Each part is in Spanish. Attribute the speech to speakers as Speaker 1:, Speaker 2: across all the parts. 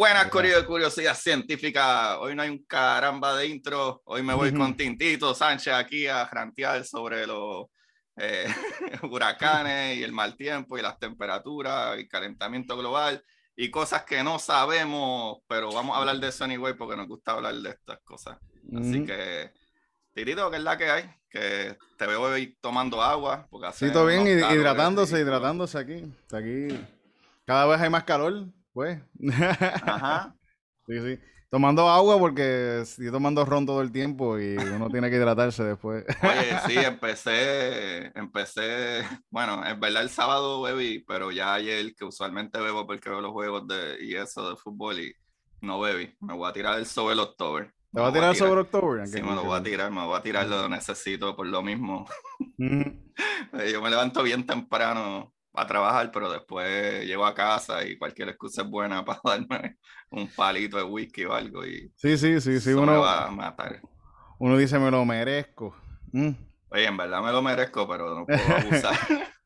Speaker 1: Buenas, Curiosidad Científica. Hoy no hay un caramba de intro. Hoy me voy con Tintito Sánchez aquí a rantear sobre los eh, huracanes y el mal tiempo y las temperaturas y calentamiento global y cosas que no sabemos, pero vamos a hablar de eso anyway porque nos gusta hablar de estas cosas. Así que, Tirito, ¿qué es la que hay? Que te veo hoy tomando agua. Porque hace
Speaker 2: Sí, todo bien, hidratándose, hidratándose aquí. Aquí cada vez hay más calor, pues.
Speaker 1: Ajá.
Speaker 2: Sí, sí. Tomando agua porque estoy tomando ron todo el tiempo y uno tiene que hidratarse después.
Speaker 1: Oye, sí, empecé, empecé, bueno, en verdad el sábado bebí, pero ya ayer, que usualmente bebo porque veo los juegos de, y eso de fútbol y no bebí. Me voy a tirar el sobre el October.
Speaker 2: ¿Te va a tirar sobre octubre?
Speaker 1: Sí, me lo voy a tirar, me voy a tirar, lo necesito por lo mismo. Eh, Yo me levanto bien temprano a trabajar, pero después llego a casa y cualquier excusa es buena para darme un palito de whisky o algo y
Speaker 2: Sí, sí, sí, sí.
Speaker 1: me
Speaker 2: Uno,
Speaker 1: va a matar.
Speaker 2: uno dice me lo merezco. Mm,
Speaker 1: Oye, en verdad me lo merezco, pero no puedo abusar.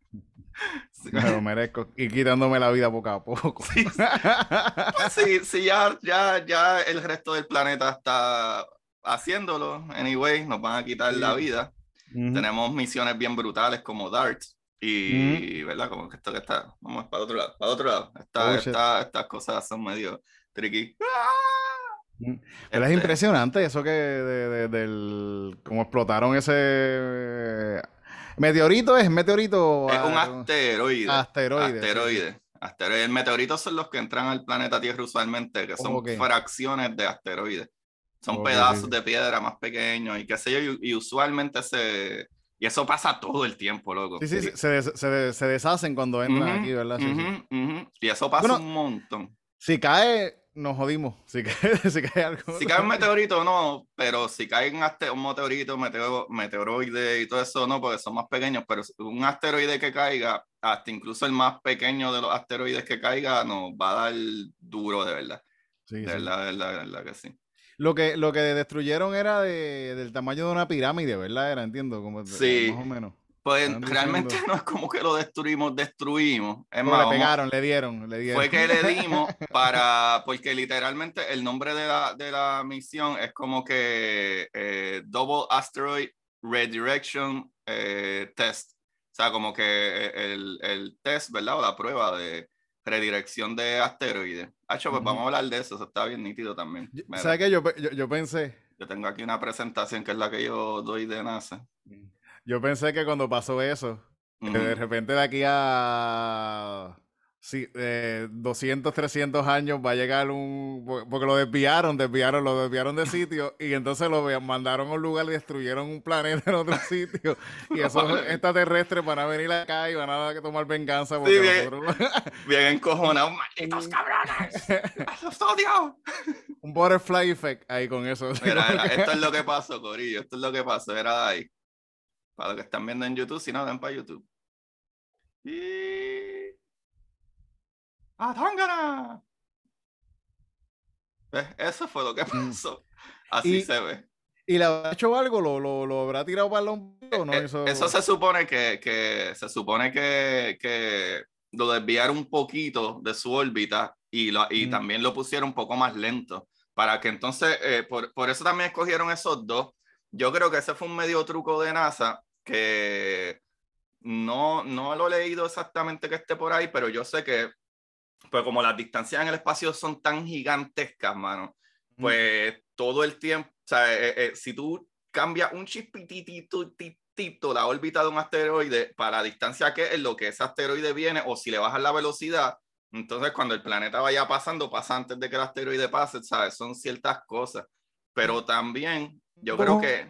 Speaker 1: Sí.
Speaker 2: me lo merezco. Y quitándome la vida poco a poco.
Speaker 1: Sí, Pues sí, sí, ya, ya, ya el resto del planeta está haciéndolo. Anyway, nos van a quitar la vida. Tenemos misiones bien brutales como DART. Y, ¿verdad? Como que esto que está. Vamos para otro lado. Para otro lado. Esta-
Speaker 2: Oh,
Speaker 1: esta- estas cosas son medio tricky.
Speaker 2: Mm. Pero es
Speaker 1: Este,
Speaker 2: impresionante eso que de, de- del cómo explotaron ese meteorito es meteorito
Speaker 1: Es un
Speaker 2: ah,
Speaker 1: asteroide.
Speaker 2: asteroide, sí,
Speaker 1: Asteroide. Asteroide. El meteorito son los que entran al planeta Tierra usualmente, que son fracciones de asteroides. Son pedazos de piedra más pequeños y qué sé yo, y, y usualmente se... Y eso pasa todo el tiempo, loco.
Speaker 2: Sí, sí, sí, se, des- se, des- se deshacen cuando entran aquí, ¿verdad? Sí, sí.
Speaker 1: Y eso pasa
Speaker 2: Bueno,
Speaker 1: un montón.
Speaker 2: Si cae, nos jodimos. Si cae, si cae algo.
Speaker 1: Si cae un meteorito, no, pero si cae un, un meteorito, meteo- meteoroide y todo eso, no, porque son más pequeños, pero un asteroide que caiga, hasta incluso el más pequeño de los asteroides que caiga, nos va a dar duro, de verdad.
Speaker 2: Sí,
Speaker 1: De verdad, de verdad, de verdad que sí.
Speaker 2: Lo que, lo que destruyeron era de, del tamaño de una pirámide, ¿verdad? Era, entiendo, como
Speaker 1: Sí.
Speaker 2: más o menos.
Speaker 1: Pues
Speaker 2: Están
Speaker 1: realmente
Speaker 2: diciendo-
Speaker 1: no es como que lo destruimos, destruimos. Es
Speaker 2: Pero
Speaker 1: más,
Speaker 2: le
Speaker 1: vamos-
Speaker 2: pegaron, le dieron, le dieron.
Speaker 1: fue que le dimos para, porque literalmente el nombre de la, de la misión es como que eh, Double Asteroid Redirection eh, Test. O sea, como que eh, el, el test, ¿verdad? O la prueba de redirección de asteroides. Hacho, pues vamos a hablar de eso, eso está bien nítido también. Mira,
Speaker 2: ¿Sabes qué? Yo, yo, yo pensé,
Speaker 1: yo tengo aquí una presentación que es la que yo doy de NASA.
Speaker 2: yo pensé que cuando pasó eso, que de repente de aquí a sí, eh, 200, 300 años va a llegar un... por- Porque lo desviaron, desviaron, lo desviaron de sitio y entonces lo mandaron a un lugar y destruyeron un planeta en otro sitio. Y esos extraterrestres van a venir acá y van a tomar venganza porque
Speaker 1: Sí, bien.
Speaker 2: nosotros...
Speaker 1: Bien encojonado, malditos cabrones. ¡Los odio!
Speaker 2: un butterfly effect ahí con eso.
Speaker 1: Mira, era- esto es lo que pasó, Corillo. Esto es lo que pasó. Era ahí. Para los que están viendo en YouTube, si no, ven para YouTube. Y. ¡Atángana! ¿Ves? Eso fue lo que pasó. Así
Speaker 2: Y-
Speaker 1: se ve.
Speaker 2: ¿Y le habrá hecho algo? ¿Lo, lo, lo habrá tirado para el o no?
Speaker 1: Eh,
Speaker 2: Eso,
Speaker 1: Eso se supone que, que se supone que, que lo desviaron un poquito de su órbita y, lo, y
Speaker 2: Mm.
Speaker 1: también lo pusieron un poco más lento. Para que entonces, eh, por, por eso también escogieron esos dos. Yo creo que ese fue un medio truco de NASA que no, no lo he leído exactamente que esté por ahí, pero yo sé que, pues como las distancias en el espacio son tan gigantescas, mano,
Speaker 2: Mm.
Speaker 1: pues todo el tiempo, o sea, eh, eh, si tú cambias un chispititito tito la órbita de un asteroide para la distancia que es lo que ese asteroide viene, o si le bajas la velocidad, Entonces, cuando el planeta vaya pasando, pasa antes de que el asteroide pase, ¿sabes? Son ciertas cosas. Pero también, yo creo que...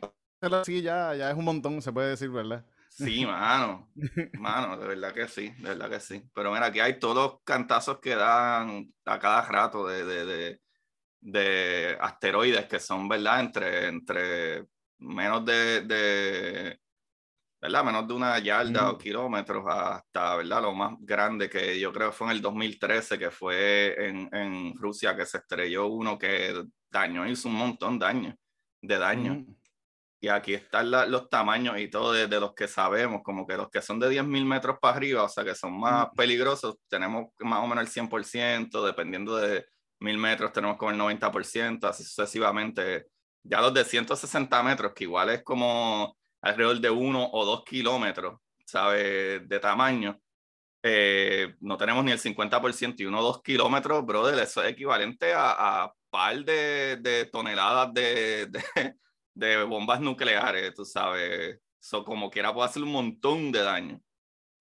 Speaker 2: Sí, ya, ya es un montón, se puede decir, ¿verdad?
Speaker 1: Sí, mano. Mano, de verdad que sí, de verdad que sí. Pero mira, aquí hay todos los cantazos que dan a cada rato de, de, de, de asteroides que son, ¿verdad? Entre, entre menos de, de ¿verdad? Menos de una yarda o kilómetros hasta, ¿verdad? Lo más grande que yo creo fue en el 2013, que fue en, en Rusia, que se estrelló uno que daño, hizo un montón de daño, de daño. Y aquí están los tamaños y todo de, los que sabemos, como que los que son de 10.000 metros para arriba, o sea, que son más peligrosos, tenemos más o menos el 100%, dependiendo de 1.000 metros tenemos como el 90%, así sucesivamente. Ya los de 160 metros, que igual es como alrededor de uno o dos kilómetros, ¿sabes? De tamaño. Eh, no tenemos ni el 50% y uno o dos kilómetros, brother, eso es equivalente a, a par de, de toneladas de, de, de, bombas nucleares, tú sabes. Eso como quiera puede hacer un montón de daño.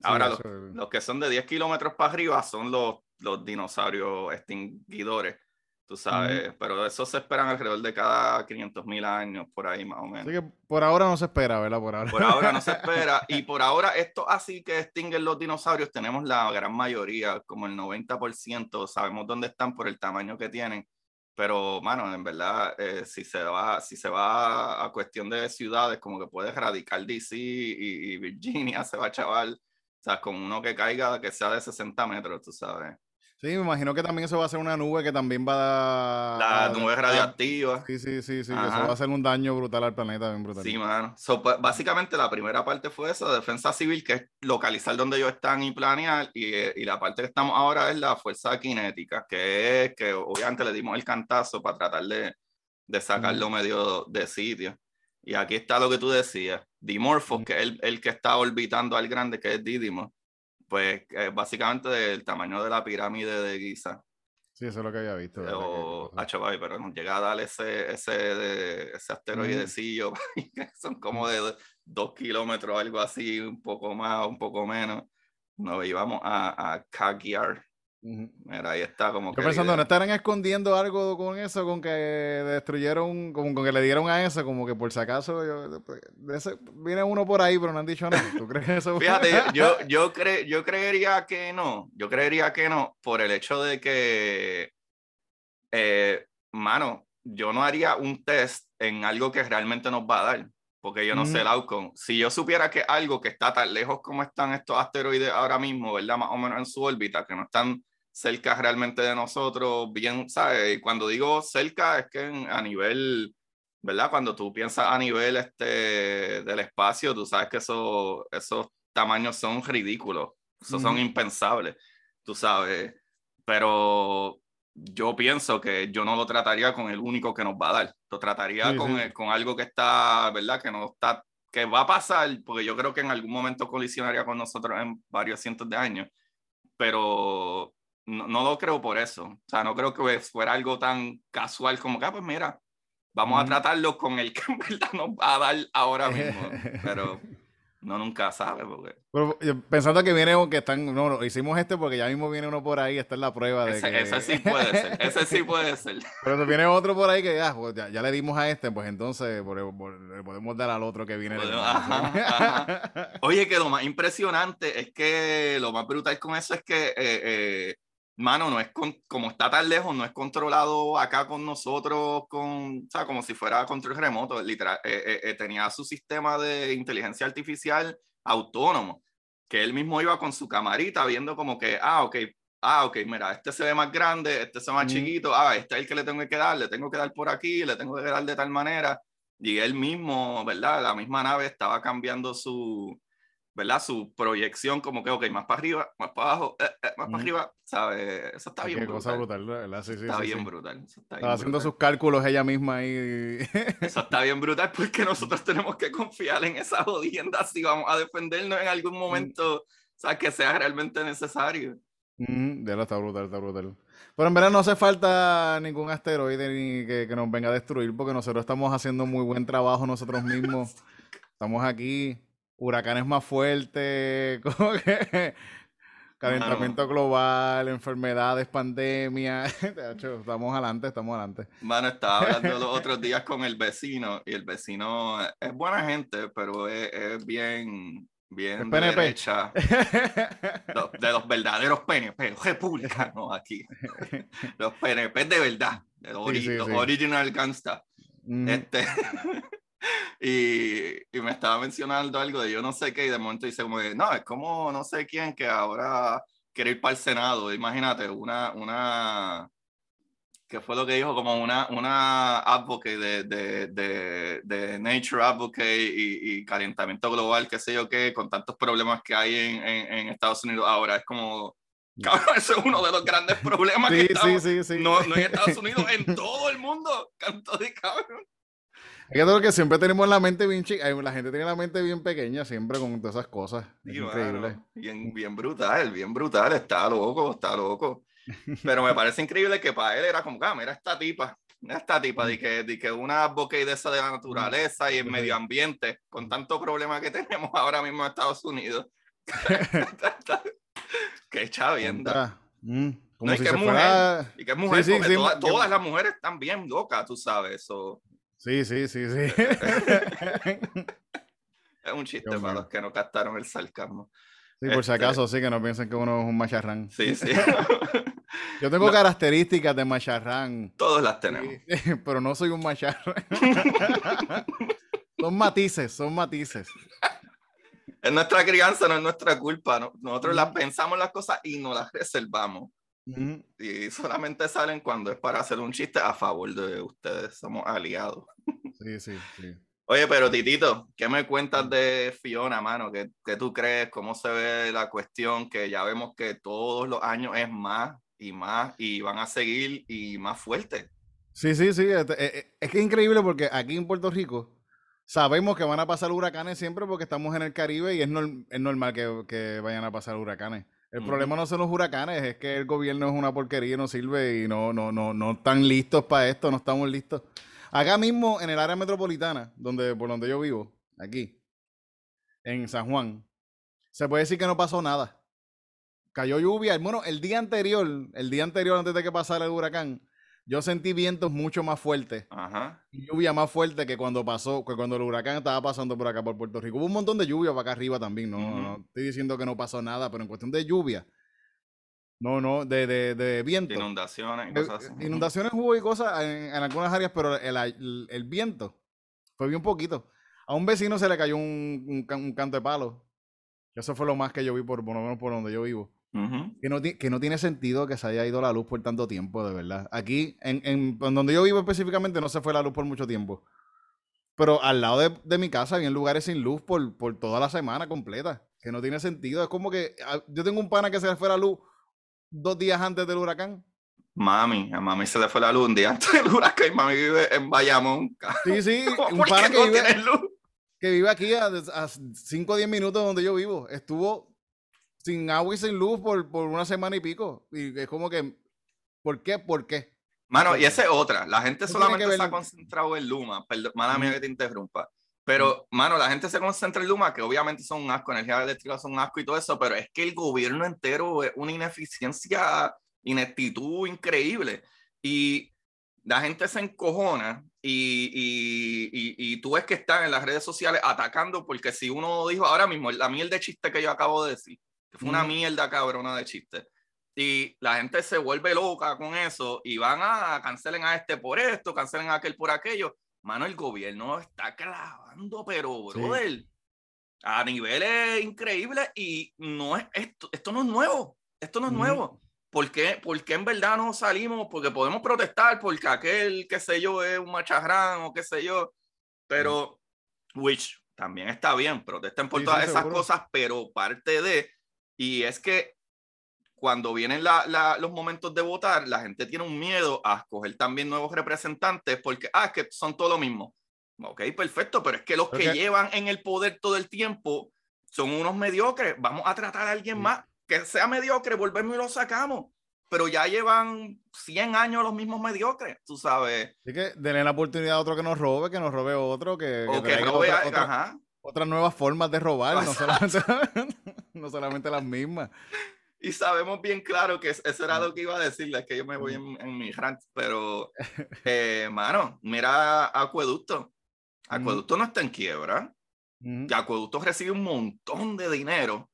Speaker 1: Ahora, los, los, que son de 10 kilómetros para arriba son los, los dinosaurios extinguidores tú sabes, pero eso se esperan alrededor de cada 500 mil años, por ahí más o menos.
Speaker 2: Así que por ahora no se espera, ¿verdad? Por ahora.
Speaker 1: Por ahora no se espera, y por ahora esto así que extinguen los dinosaurios, tenemos la gran mayoría, como el 90%, sabemos dónde están por el tamaño que tienen, pero, mano, en verdad, eh, si, se va, si se va a cuestión de ciudades, como que puede radical DC y, y Virginia, se va a chaval, o sea, con uno que caiga que sea de 60 metros, tú sabes.
Speaker 2: Sí, me imagino que también eso va a ser una nube que también va
Speaker 1: a... La nube radioactiva.
Speaker 2: Sí, sí, sí, sí. Eso va a hacer un daño brutal al planeta, bien brutal.
Speaker 1: Sí, mano. Pues, básicamente la primera parte fue eso, defensa civil, que es localizar donde ellos están y planear. Y, eh, y la parte que estamos ahora es la fuerza cinética, que es que obviamente le dimos el cantazo para tratar de, de sacarlo medio de sitio. Y aquí está lo que tú decías. Dimorphos, que es el, el, que está orbitando al grande, que es Didymos pues eh, básicamente del tamaño de la pirámide de Giza.
Speaker 2: Sí, eso es lo que había visto.
Speaker 1: O, pero nos llega a dar ese, ese, de, ese asteroidecillo, son como de dos kilómetros, algo así, un poco más, un poco menos. Nos íbamos a, a Kagiar, Mira, ahí está como
Speaker 2: Yo pensando, ¿no estarán escondiendo algo con eso? Con que destruyeron, con, con que le dieron a eso, como que por si acaso viene uno por ahí, pero no han dicho nada. ¿Tú crees eso?
Speaker 1: Fíjate, yo, yo, cre, yo creería que no. Yo creería que no, por el hecho de que, eh, mano, yo no haría un test en algo que realmente nos va a dar porque yo no sé el outcome. Si yo supiera que algo que está tan lejos como están estos asteroides ahora mismo, ¿verdad? Más o menos en su órbita, que no están cerca realmente de nosotros, bien, ¿sabes? Y cuando digo cerca es que a nivel, ¿verdad? Cuando tú piensas a nivel este, del espacio, tú sabes que eso, esos tamaños son ridículos, esos son impensables, tú sabes. Pero yo pienso que yo no lo trataría con el único que nos va a dar, lo trataría con, con algo que está, ¿verdad? Que no está, que va a pasar, porque yo creo que en algún momento colisionaría con nosotros en varios cientos de años, pero no, lo creo por eso. O sea, no creo que fuera algo tan casual como que, ah, pues mira, vamos a tratarlo con el que en verdad nos va a dar ahora mismo. Pero no nunca sabe. Porque...
Speaker 2: pensando que viene que están, no, hicimos este porque ya mismo viene uno por ahí, esta es la prueba de
Speaker 1: ese,
Speaker 2: que...
Speaker 1: ese sí puede ser, ese sí puede ser.
Speaker 2: Pero viene otro por ahí que ah, pues ya, ya, le dimos a este, pues entonces le podemos dar al otro que viene.
Speaker 1: Oye, que lo más impresionante es que lo más brutal con eso es que eh, eh, mano, no es como está tan lejos, no es controlado acá con nosotros, con, o sea, como si fuera control remoto, literal, eh, eh, eh, tenía su sistema de inteligencia artificial autónomo, que él mismo iba con su camarita viendo como que, ah, ok, ah, ok, mira, este se ve más grande, este se ve más chiquito, ah, este es el que le tengo que dar, le tengo que dar por aquí, le tengo que dar de tal manera, y él mismo, ¿verdad? La misma nave estaba cambiando su, ¿verdad? Su proyección como que, ok, más para arriba, más para abajo, eh, eh, más para arriba, ¿sabes? Eso está bien
Speaker 2: Qué cosa brutal, ¿verdad?
Speaker 1: Sí, sí, está, bien brutal.
Speaker 2: está haciendo sus cálculos ella misma ahí.
Speaker 1: Eso está bien brutal porque nosotros tenemos que confiar en esa jodienda si vamos a defendernos en algún momento, o sea, que sea realmente necesario.
Speaker 2: ya lo está brutal, está brutal. Pero en verdad no hace falta ningún asteroide ni que, que nos venga a destruir porque nosotros estamos haciendo muy buen trabajo nosotros mismos. Estamos aquí huracanes más fuertes, como que calentamiento global, enfermedades, pandemia. estamos adelante, estamos adelante.
Speaker 1: Mano, estaba hablando los otros días con el vecino y el vecino es buena gente, pero es, bien, bien derecha. de los verdaderos PNP, los republicanos aquí. Los PNP de verdad, los, original gangsta. Este, y, y, me estaba mencionando algo de yo no sé qué, y de momento dice como, no, es como no sé quién que ahora quiere ir para el Senado. Imagínate, una, una, que fue lo que dijo, como una, una advocate de, de, de, de nature advocate y, y, calentamiento global, qué sé yo qué, con tantos problemas que hay en, en, en Estados Unidos ahora, es como Cabrón, eso es uno de los grandes problemas que estamos, sí, sí, no, no, en Estados Unidos, en todo el mundo, canto de cabrón.
Speaker 2: Es que que siempre tenemos la mente bien chica, la gente tiene la mente bien pequeña siempre con todas esas cosas. increíble.
Speaker 1: bien, bien brutal, bien brutal, está loco, está loco. Pero me parece increíble que para él era como, ah, mira esta tipa, esta tipa de que, de que una bokeh de esa de la naturaleza y el medio ambiente, con tanto problema que tenemos ahora mismo en Estados Unidos. Qué chavienda. Mm, como y, que mujer, y que es mujer, todas, las mujeres están bien locas, tú sabes. eso
Speaker 2: Sí, sí, sí, sí.
Speaker 1: es un chiste para los que no captaron el sarcasmo.
Speaker 2: Sí, por si este acaso, sí, que no piensen que uno es un macharrán.
Speaker 1: Sí, sí.
Speaker 2: Yo tengo características de macharrán.
Speaker 1: Todos las tenemos.
Speaker 2: pero no soy un macharrán. son matices, son matices.
Speaker 1: Es nuestra crianza, no es nuestra culpa. Nosotros las pensamos las cosas y no las reservamos. Y solamente salen cuando es para hacer un chiste a favor de ustedes. Somos aliados.
Speaker 2: Sí, sí, sí.
Speaker 1: Oye, pero Titito, ¿qué me cuentas de Fiona, mano? ¿Qué, ¿Qué, tú crees? ¿Cómo se ve la cuestión? Que ya vemos que todos los años es más y más y van a seguir y más fuerte.
Speaker 2: Sí, sí, sí. Es, que es increíble porque aquí en Puerto Rico sabemos que van a pasar huracanes siempre porque estamos en el Caribe y es, es normal que, que vayan a pasar huracanes. El problema no son los huracanes, es que el gobierno es una porquería y no sirve y no, no, no, no están listos para esto, no estamos listos. Acá mismo, en el área metropolitana, donde, por donde yo vivo, aquí, en San Juan, se puede decir que no pasó nada. Cayó lluvia. Bueno, el día anterior, el día anterior antes de que pasara el huracán, yo sentí vientos mucho más fuertes y lluvia más fuerte que cuando pasó, que cuando el huracán estaba pasando por acá por Puerto Rico. Hubo un montón de lluvia para acá arriba también, no, estoy diciendo que no pasó nada, pero en cuestión de lluvia, no, no, de, de, de viento.
Speaker 1: Inundaciones y cosas así.
Speaker 2: Inundaciones hubo y cosas en, algunas áreas, pero el, el, viento fue bien poquito. A un vecino se le cayó un, un, canto de palo. Eso fue lo más que yo vi, por, por lo menos por donde yo vivo que, no, que no tiene sentido que se haya ido la luz por tanto tiempo, de verdad. Aquí, en, en, donde yo vivo específicamente, no se fue la luz por mucho tiempo. Pero al lado de, de mi casa había lugares sin luz por, por, toda la semana completa. Que no tiene sentido. Es como que ah, yo tengo un pana que se le fue la luz dos días antes del huracán.
Speaker 1: Mami, a mami se le fue la luz un día antes del huracán y mami vive en Bayamón.
Speaker 2: Sí, sí, un pana que, vive, luz? que vive aquí a 5 o 10 minutos donde yo vivo. Estuvo sin agua y sin luz por, por una semana y pico. Y es como que, ¿por qué? ¿Por qué?
Speaker 1: Mano, y esa es otra. La gente solamente se ha concentrado en Luma. Perdón, mala mía que te interrumpa. Pero, mano, la gente se concentra en Luma, que obviamente son un asco, energía eléctrica son un asco y todo eso, pero es que el gobierno entero es una ineficiencia, ineptitud increíble. Y la gente se encojona y, y, y, y, tú ves que están en las redes sociales atacando porque si uno dijo ahora mismo, la miel de chiste que yo acabo de decir, fue una mierda cabrona de chiste. Y la gente se vuelve loca con eso y van a cancelen a este por esto, cancelen a aquel por aquello. Mano, el gobierno está clavando, pero, brother, a niveles increíbles y no es esto, esto no es nuevo, esto no es nuevo. ¿Por qué? porque en verdad no salimos? Porque podemos protestar porque aquel, qué sé yo, es un macharrán o qué sé yo, pero, which también está bien, protesten por todas esas cosas, pero parte de y es que cuando vienen los momentos de votar, la gente tiene un miedo a escoger también nuevos representantes porque, ah, es que son todo lo mismo. Ok, perfecto, pero es que los que llevan en el poder todo el tiempo son unos mediocres. Vamos a tratar a alguien más que sea mediocre, volvemos y lo sacamos. Pero ya llevan 100 años los mismos mediocres, tú sabes.
Speaker 2: Así que denle la oportunidad a otro que nos robe, que nos robe otro, que,
Speaker 1: o que, robe
Speaker 2: otras nuevas formas de robar, no solamente, no solamente las mismas.
Speaker 1: y sabemos bien claro que eso era lo que iba a decirles, que yo me voy en, mi rant, pero, eh, mano, mira Acueducto. Acueducto no está en quiebra. Acueducto recibe un montón de dinero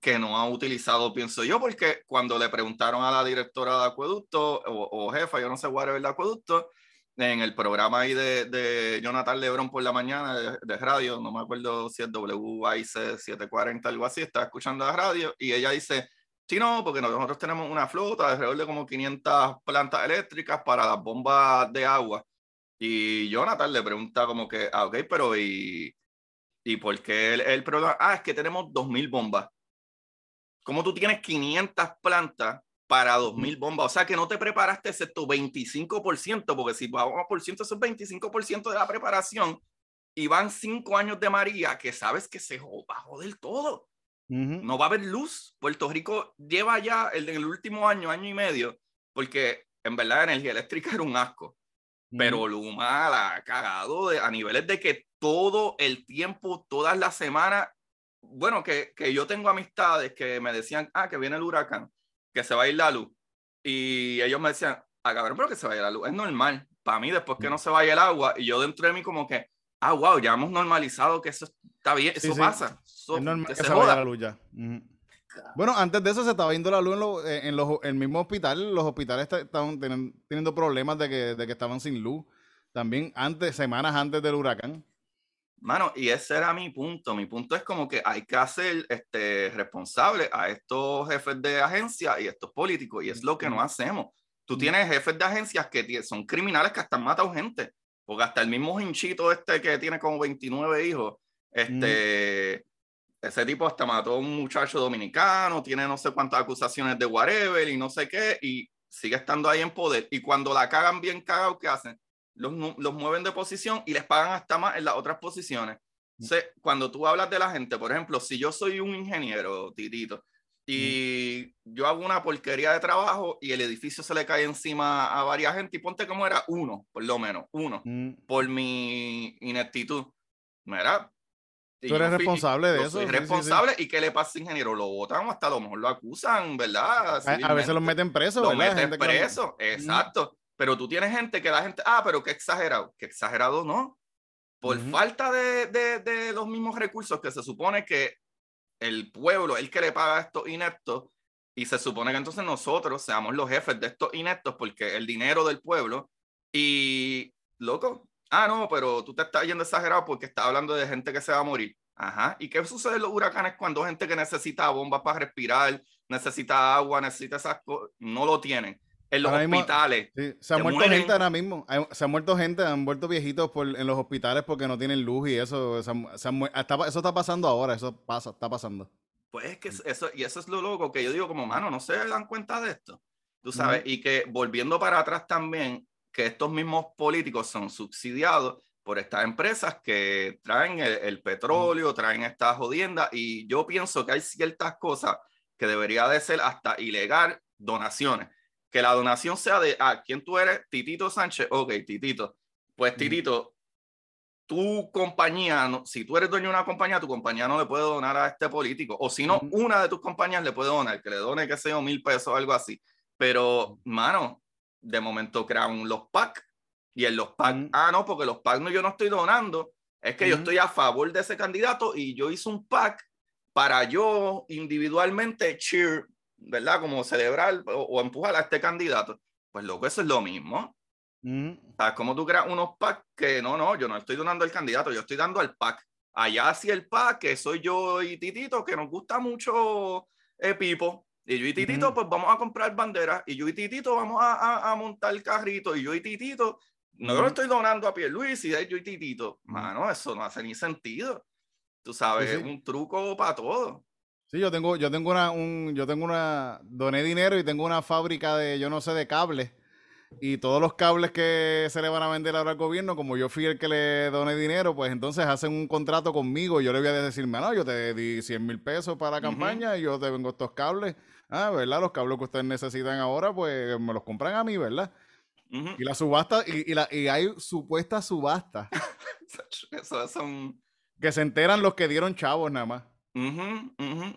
Speaker 1: que no ha utilizado, pienso yo, porque cuando le preguntaron a la directora de Acueducto o, jefa, yo no sé, whatever de Acueducto, en el programa ahí de, de Jonathan Lebron por la mañana de, radio, no me acuerdo si es WIC 740, algo así, estaba escuchando la radio y ella dice, sí, no, porque nosotros tenemos una flota de alrededor de como 500 plantas eléctricas para las bombas de agua. Y Jonathan le pregunta como que, ah, ok, pero ¿y, y por qué el, el problema? Ah, es que tenemos 2.000 bombas. ¿Cómo tú tienes 500 plantas para 2000 bombas. O sea que no te preparaste excepto 25%, porque si vamos por ciento, eso es 25% de la preparación. Y van cinco años de María, que sabes que se va a joder todo. No va a haber luz. Puerto Rico lleva ya el, en el último año, año y medio, porque en verdad la energía eléctrica era un asco. Pero Luma la ha cagado a niveles de que todo el tiempo, todas las semanas, bueno, que, que yo tengo amistades que me decían, ah, que viene el huracán que se va a ir la luz. Y ellos me decían, ah, cabrón, pero que se vaya la luz. Es normal. Para mí, después que no se vaya el agua, y yo dentro de mí como que, ah, wow, ya hemos normalizado que eso está bien, eso pasa. es normal que, se, vaya la luz ya.
Speaker 2: Bueno, antes de eso se estaba yendo la luz en, los, en el mismo hospital. Los hospitales estaban teniendo problemas de que, de que estaban sin luz. También antes, semanas antes del huracán.
Speaker 1: Mano, y ese era mi punto. Mi punto es como que hay que hacer este, responsable a estos jefes de agencia y estos políticos, y es lo que no hacemos. Tú tienes jefes de agencias que son criminales que hasta han matado gente, porque hasta el mismo hinchito este que tiene como 29 hijos, este, ese tipo hasta mató a un muchacho dominicano, tiene no sé cuántas acusaciones de whatever y no sé qué, y sigue estando ahí en poder. Y cuando la cagan bien cagado, ¿qué hacen? Los, mueven de posición y les pagan hasta más en las otras posiciones. Mm. cuando tú hablas de la gente, por ejemplo, si yo soy un ingeniero, titito, y mm. yo hago una porquería de trabajo y el edificio se le cae encima a varias gente, y ponte como era uno, por lo menos, uno, mm. por mi ineptitud. Mira,
Speaker 2: Tú eres responsable de eso.
Speaker 1: Soy responsable. ¿Y qué le pasa ingeniero? Lo votan o hasta a lo mejor lo acusan, ¿verdad?
Speaker 2: A, veces los meten preso,
Speaker 1: Lo meten preso, exacto. Pero tú tienes gente que la gente, ah, pero qué exagerado. Qué exagerado no. Por falta de, de, de, los mismos recursos que se supone que el pueblo, el que le paga a estos ineptos, y se supone que entonces nosotros seamos los jefes de estos ineptos porque el dinero del pueblo, y loco, ah, no, pero tú te estás yendo exagerado porque estás hablando de gente que se va a morir. Ajá. ¿Y qué sucede en los huracanes cuando gente que necesita bombas para respirar, necesita agua, necesita esas cosas, no lo tienen? En los hospitales.
Speaker 2: se ha muerto gente ahora mismo. Se ha muerto gente, han muerto viejitos por, en los hospitales porque no tienen luz y eso. Se está, eso está pasando ahora, eso pasa, está pasando.
Speaker 1: Pues es que eso, y eso es lo loco que yo digo como, mano, no se dan cuenta de esto. Tú sabes, y que volviendo para atrás también, que estos mismos políticos son subsidiados por estas empresas que traen el, petróleo, traen estas jodiendas, y yo pienso que hay ciertas cosas que debería de ser hasta ilegal, donaciones que la donación sea de, ah, ¿quién tú eres? Titito Sánchez. Ok, Titito. Pues Titito, tu compañía, si tú eres dueño de una compañía, tu compañía no le puede donar a este político. O si no, una de tus compañías le puede donar, que le done, que sea, mil pesos o algo así. Pero, mano, de momento crean los PAC. Y en los PAC, ah, no, porque los PAC no, yo no estoy donando. Es que yo estoy a favor de ese candidato y yo hice un PAC para yo individualmente cheer ¿verdad? Como celebrar o, empujar a este candidato. Pues loco, eso es lo mismo. Mm. ¿Sabes? Como tú creas unos PAC que no, no, yo no estoy donando al candidato, yo estoy dando al PAC. Allá sí el PAC, que soy yo y Titito, que nos gusta mucho eh, Pipo. Y yo y Titito, pues vamos a comprar banderas. Y yo y Titito vamos a, a, montar el carrito. Y yo y Titito, no lo estoy donando a Luis y yo y Titito. Mano, eso no hace ni sentido. Tú sabes, es un truco para todo.
Speaker 2: Sí, yo tengo, yo tengo una, un, yo tengo una, doné dinero y tengo una fábrica de, yo no sé, de cables. Y todos los cables que se le van a vender ahora al gobierno, como yo fui el que le doné dinero, pues entonces hacen un contrato conmigo. Yo le voy a decir, no, yo te di 100 mil pesos para la campaña y yo te vengo estos cables. Ah, ¿verdad? Los cables que ustedes necesitan ahora, pues me los compran a mí, ¿verdad? Y la subasta, y, y, la, y hay supuesta subasta.
Speaker 1: Eso son...
Speaker 2: Que se enteran los que dieron chavos nada más.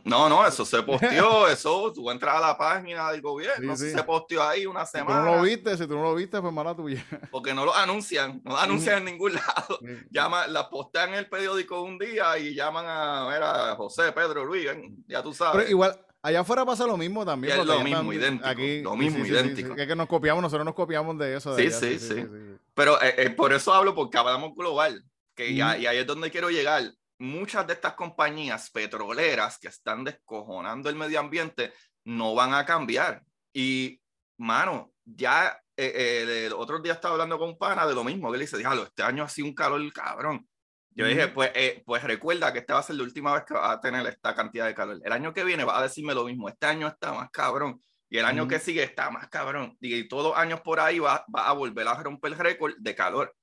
Speaker 1: No, no, eso se posteó, eso, tú entras a la página del gobierno, se posteó ahí una semana.
Speaker 2: Si tú no lo viste, si tú no lo viste, pues mala tuya.
Speaker 1: Porque no lo anuncian, no lo anuncian en ningún lado. Llama, la postean en el periódico un día y llaman a, a José, Pedro, Luis, ya tú sabes.
Speaker 2: Pero igual, allá afuera pasa lo mismo también.
Speaker 1: Es lo mismo, idéntico. Aquí, lo mismo, idéntico.
Speaker 2: es que nos copiamos, nosotros nos copiamos de eso.
Speaker 1: sí, sí, sí, Pero eh, eh, por eso hablo, porque hablamos global, que ya, y ahí es donde quiero llegar muchas de estas compañías petroleras que están descojonando el medio ambiente no van a cambiar. Y, mano, ya eh, eh, el otro día estaba hablando con un pana de lo mismo, que le dice, diablo, este año ha sido un calor cabrón. Yo dije, pues, eh, pues recuerda que esta va a ser la última vez que va a tener esta cantidad de calor. El año que viene va a decirme lo mismo, este año está más cabrón. Y el año que sigue está más cabrón. Y todos los años por ahí va, va a volver a romper el récord de calor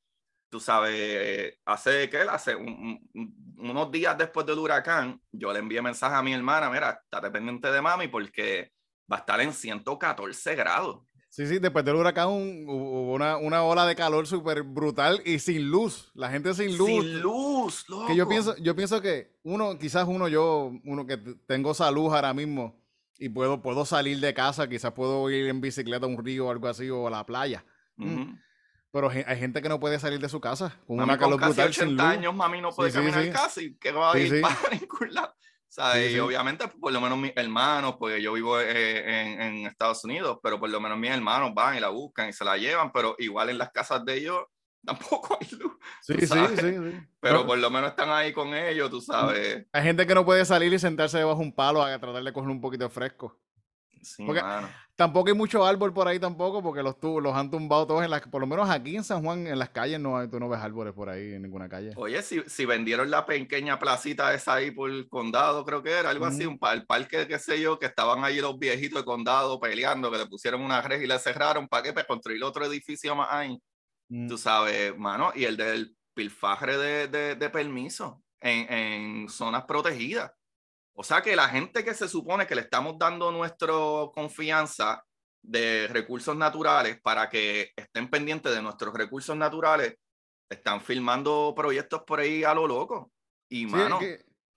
Speaker 1: tú sabes, hace que hace unos días después del huracán, yo le envié mensaje a mi hermana, mira, está dependiente de mami porque va a estar en 114 grados.
Speaker 2: Sí, sí, después del huracán hubo una, una, ola de calor súper brutal y sin luz, la gente sin luz.
Speaker 1: Sin luz, loco.
Speaker 2: Que yo pienso, yo pienso que uno, quizás uno, yo, uno que tengo salud ahora mismo y puedo, puedo salir de casa, quizás puedo ir en bicicleta a un río o algo así o a la playa. Pero hay gente que no puede salir de su casa
Speaker 1: con una calor con brutal 80 años, mami no puede caminar casi, que va a ir para ningún lado. y obviamente, por lo menos mis hermanos, pues yo vivo eh, en, en, Estados Unidos, pero por lo menos mis hermanos van y la buscan y se la llevan, pero igual en las casas de ellos tampoco hay luz. Sí, sí, sí, Pero por lo menos están ahí con ellos, tú sabes.
Speaker 2: Hay gente que no puede salir y sentarse debajo de un palo a tratar de coger un poquito de fresco. Sí, porque tampoco hay mucho árbol por ahí tampoco, porque los, los han tumbado todos en las, por lo menos aquí en San Juan, en las calles, no hay, tú no ves árboles por ahí en ninguna calle.
Speaker 1: Oye, si, si vendieron la pequeña placita esa ahí por el condado, creo que era algo así, un el parque, qué sé yo, que estaban ahí los viejitos de condado peleando, que le pusieron una red y le cerraron, ¿para qué? Para construir otro edificio más ahí. Mm. Tú sabes, mano, y el del pilfajre de, de, de permiso en, en zonas protegidas. O sea que la gente que se supone que le estamos dando nuestra confianza de recursos naturales para que estén pendientes de nuestros recursos naturales, están filmando proyectos por ahí a lo loco. Y mano.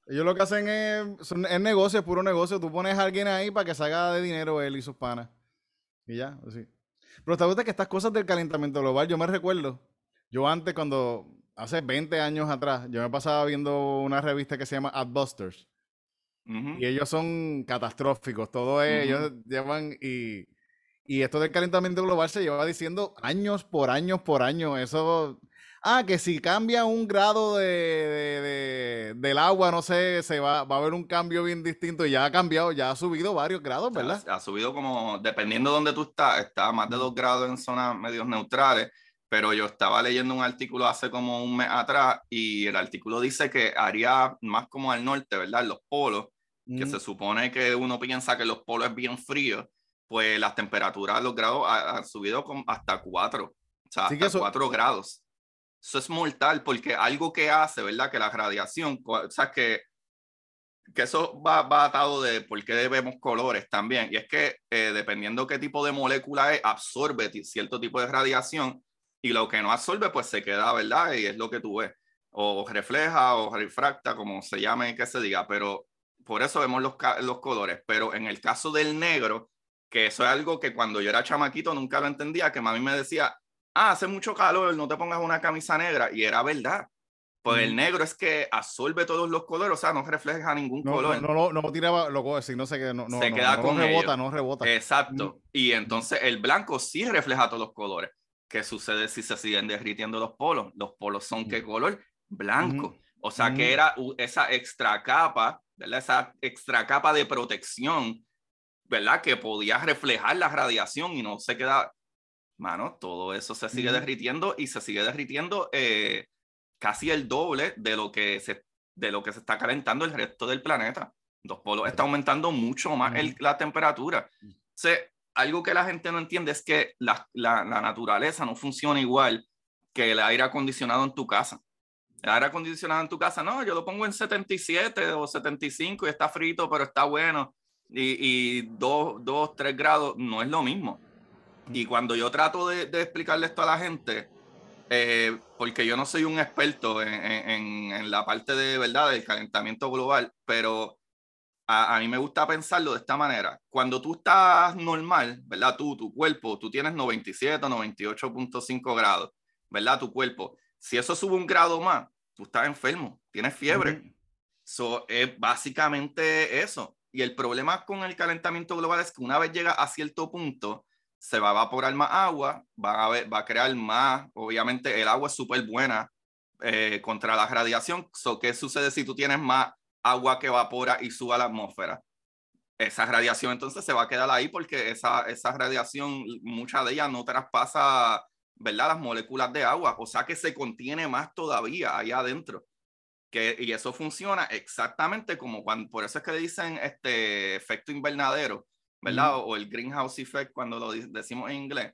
Speaker 2: ellos lo que hacen es, es negocio, es puro negocio. Tú pones a alguien ahí para que salga de dinero él y sus panas. Y ya, así. Pero te gusta que estas cosas del calentamiento global, yo me recuerdo, yo antes cuando, hace 20 años atrás, yo me pasaba viendo una revista que se llama Adbusters. Y ellos son catastróficos, todos ellos llevan y, y esto del calentamiento global se lleva diciendo años por años por año. Eso, ah, que si cambia un grado de, del agua, no sé, se va, va a haber un cambio bien distinto. Y ya ha cambiado, ya ha subido varios grados, ¿verdad?
Speaker 1: Ha, subido como, dependiendo de dónde tú estás, está más de dos grados en zonas medios neutrales pero yo estaba leyendo un artículo hace como un mes atrás y el artículo dice que haría más como al norte, ¿verdad? Los polos, que se supone que uno piensa que los polos es bien frío, pues las temperaturas, los grados han subido hasta 4, o sea, hasta 4 grados. Eso es mortal porque algo que hace, ¿verdad? Que la radiación, o sea, que, que eso va, va atado de por qué debemos colores también. Y es que eh, dependiendo qué tipo de molécula es, absorbe cierto tipo de radiación y lo que no absorbe, pues se queda, ¿verdad? Y es lo que tú ves. O refleja o refracta, como se llame que se diga, pero por eso vemos los, los colores. Pero en el caso del negro, que eso es algo que cuando yo era chamaquito nunca lo entendía, que mami me decía, ah, hace mucho calor, no te pongas una camisa negra, y era verdad. Pues el negro es que absorbe todos los colores, o sea, no refleja ningún color.
Speaker 2: No, no, no, no tiraba, loco, si no sé qué, no,
Speaker 1: se queda con
Speaker 2: rebota, no rebota.
Speaker 1: Exacto. Y entonces el blanco sí refleja todos los colores. ¿Qué sucede si se siguen derritiendo los polos? Los polos son qué color? Blanco. O sea que era esa extra capa, ¿verdad? Esa extra capa de protección, ¿verdad? Que podía reflejar la radiación y no se queda. Mano, todo eso se sigue derritiendo y se sigue derritiendo eh, casi el doble de lo, que se, de lo que se está calentando el resto del planeta. Los polos está aumentando mucho más la temperatura. O algo que la gente no entiende es que la, la, naturaleza no funciona igual que el aire acondicionado en tu casa. El aire acondicionado en tu casa, no, yo lo pongo en 77 o 75 y está frito, pero está bueno. Y, y 2, 2, 3 grados no es lo mismo. Y cuando yo trato de, de explicarle esto a la gente, eh, porque yo no soy un experto en, en, en, la parte de verdad del calentamiento global, pero a, a, mí me gusta pensarlo de esta manera. Cuando tú estás normal, ¿verdad? Tú, tu cuerpo, tú tienes 97, 98.5 grados, ¿verdad? Tu cuerpo. Si eso sube un grado más, tú estás enfermo, tienes fiebre. Eso es básicamente eso. Y el problema con el calentamiento global es que una vez llega a cierto punto, se va a evaporar más agua, va a, va a crear más, obviamente el agua es súper buena eh, contra la radiación. So, ¿Qué sucede si tú tienes más agua que evapora y suba a la atmósfera? Esa radiación entonces se va a quedar ahí porque esa, esa radiación, mucha de ella no traspasa, ¿verdad? Las moléculas de agua, o sea que se contiene más todavía allá adentro. Que, y eso funciona exactamente como cuando, por eso es que dicen este efecto invernadero, ¿verdad? O, el greenhouse effect cuando lo decimos en inglés.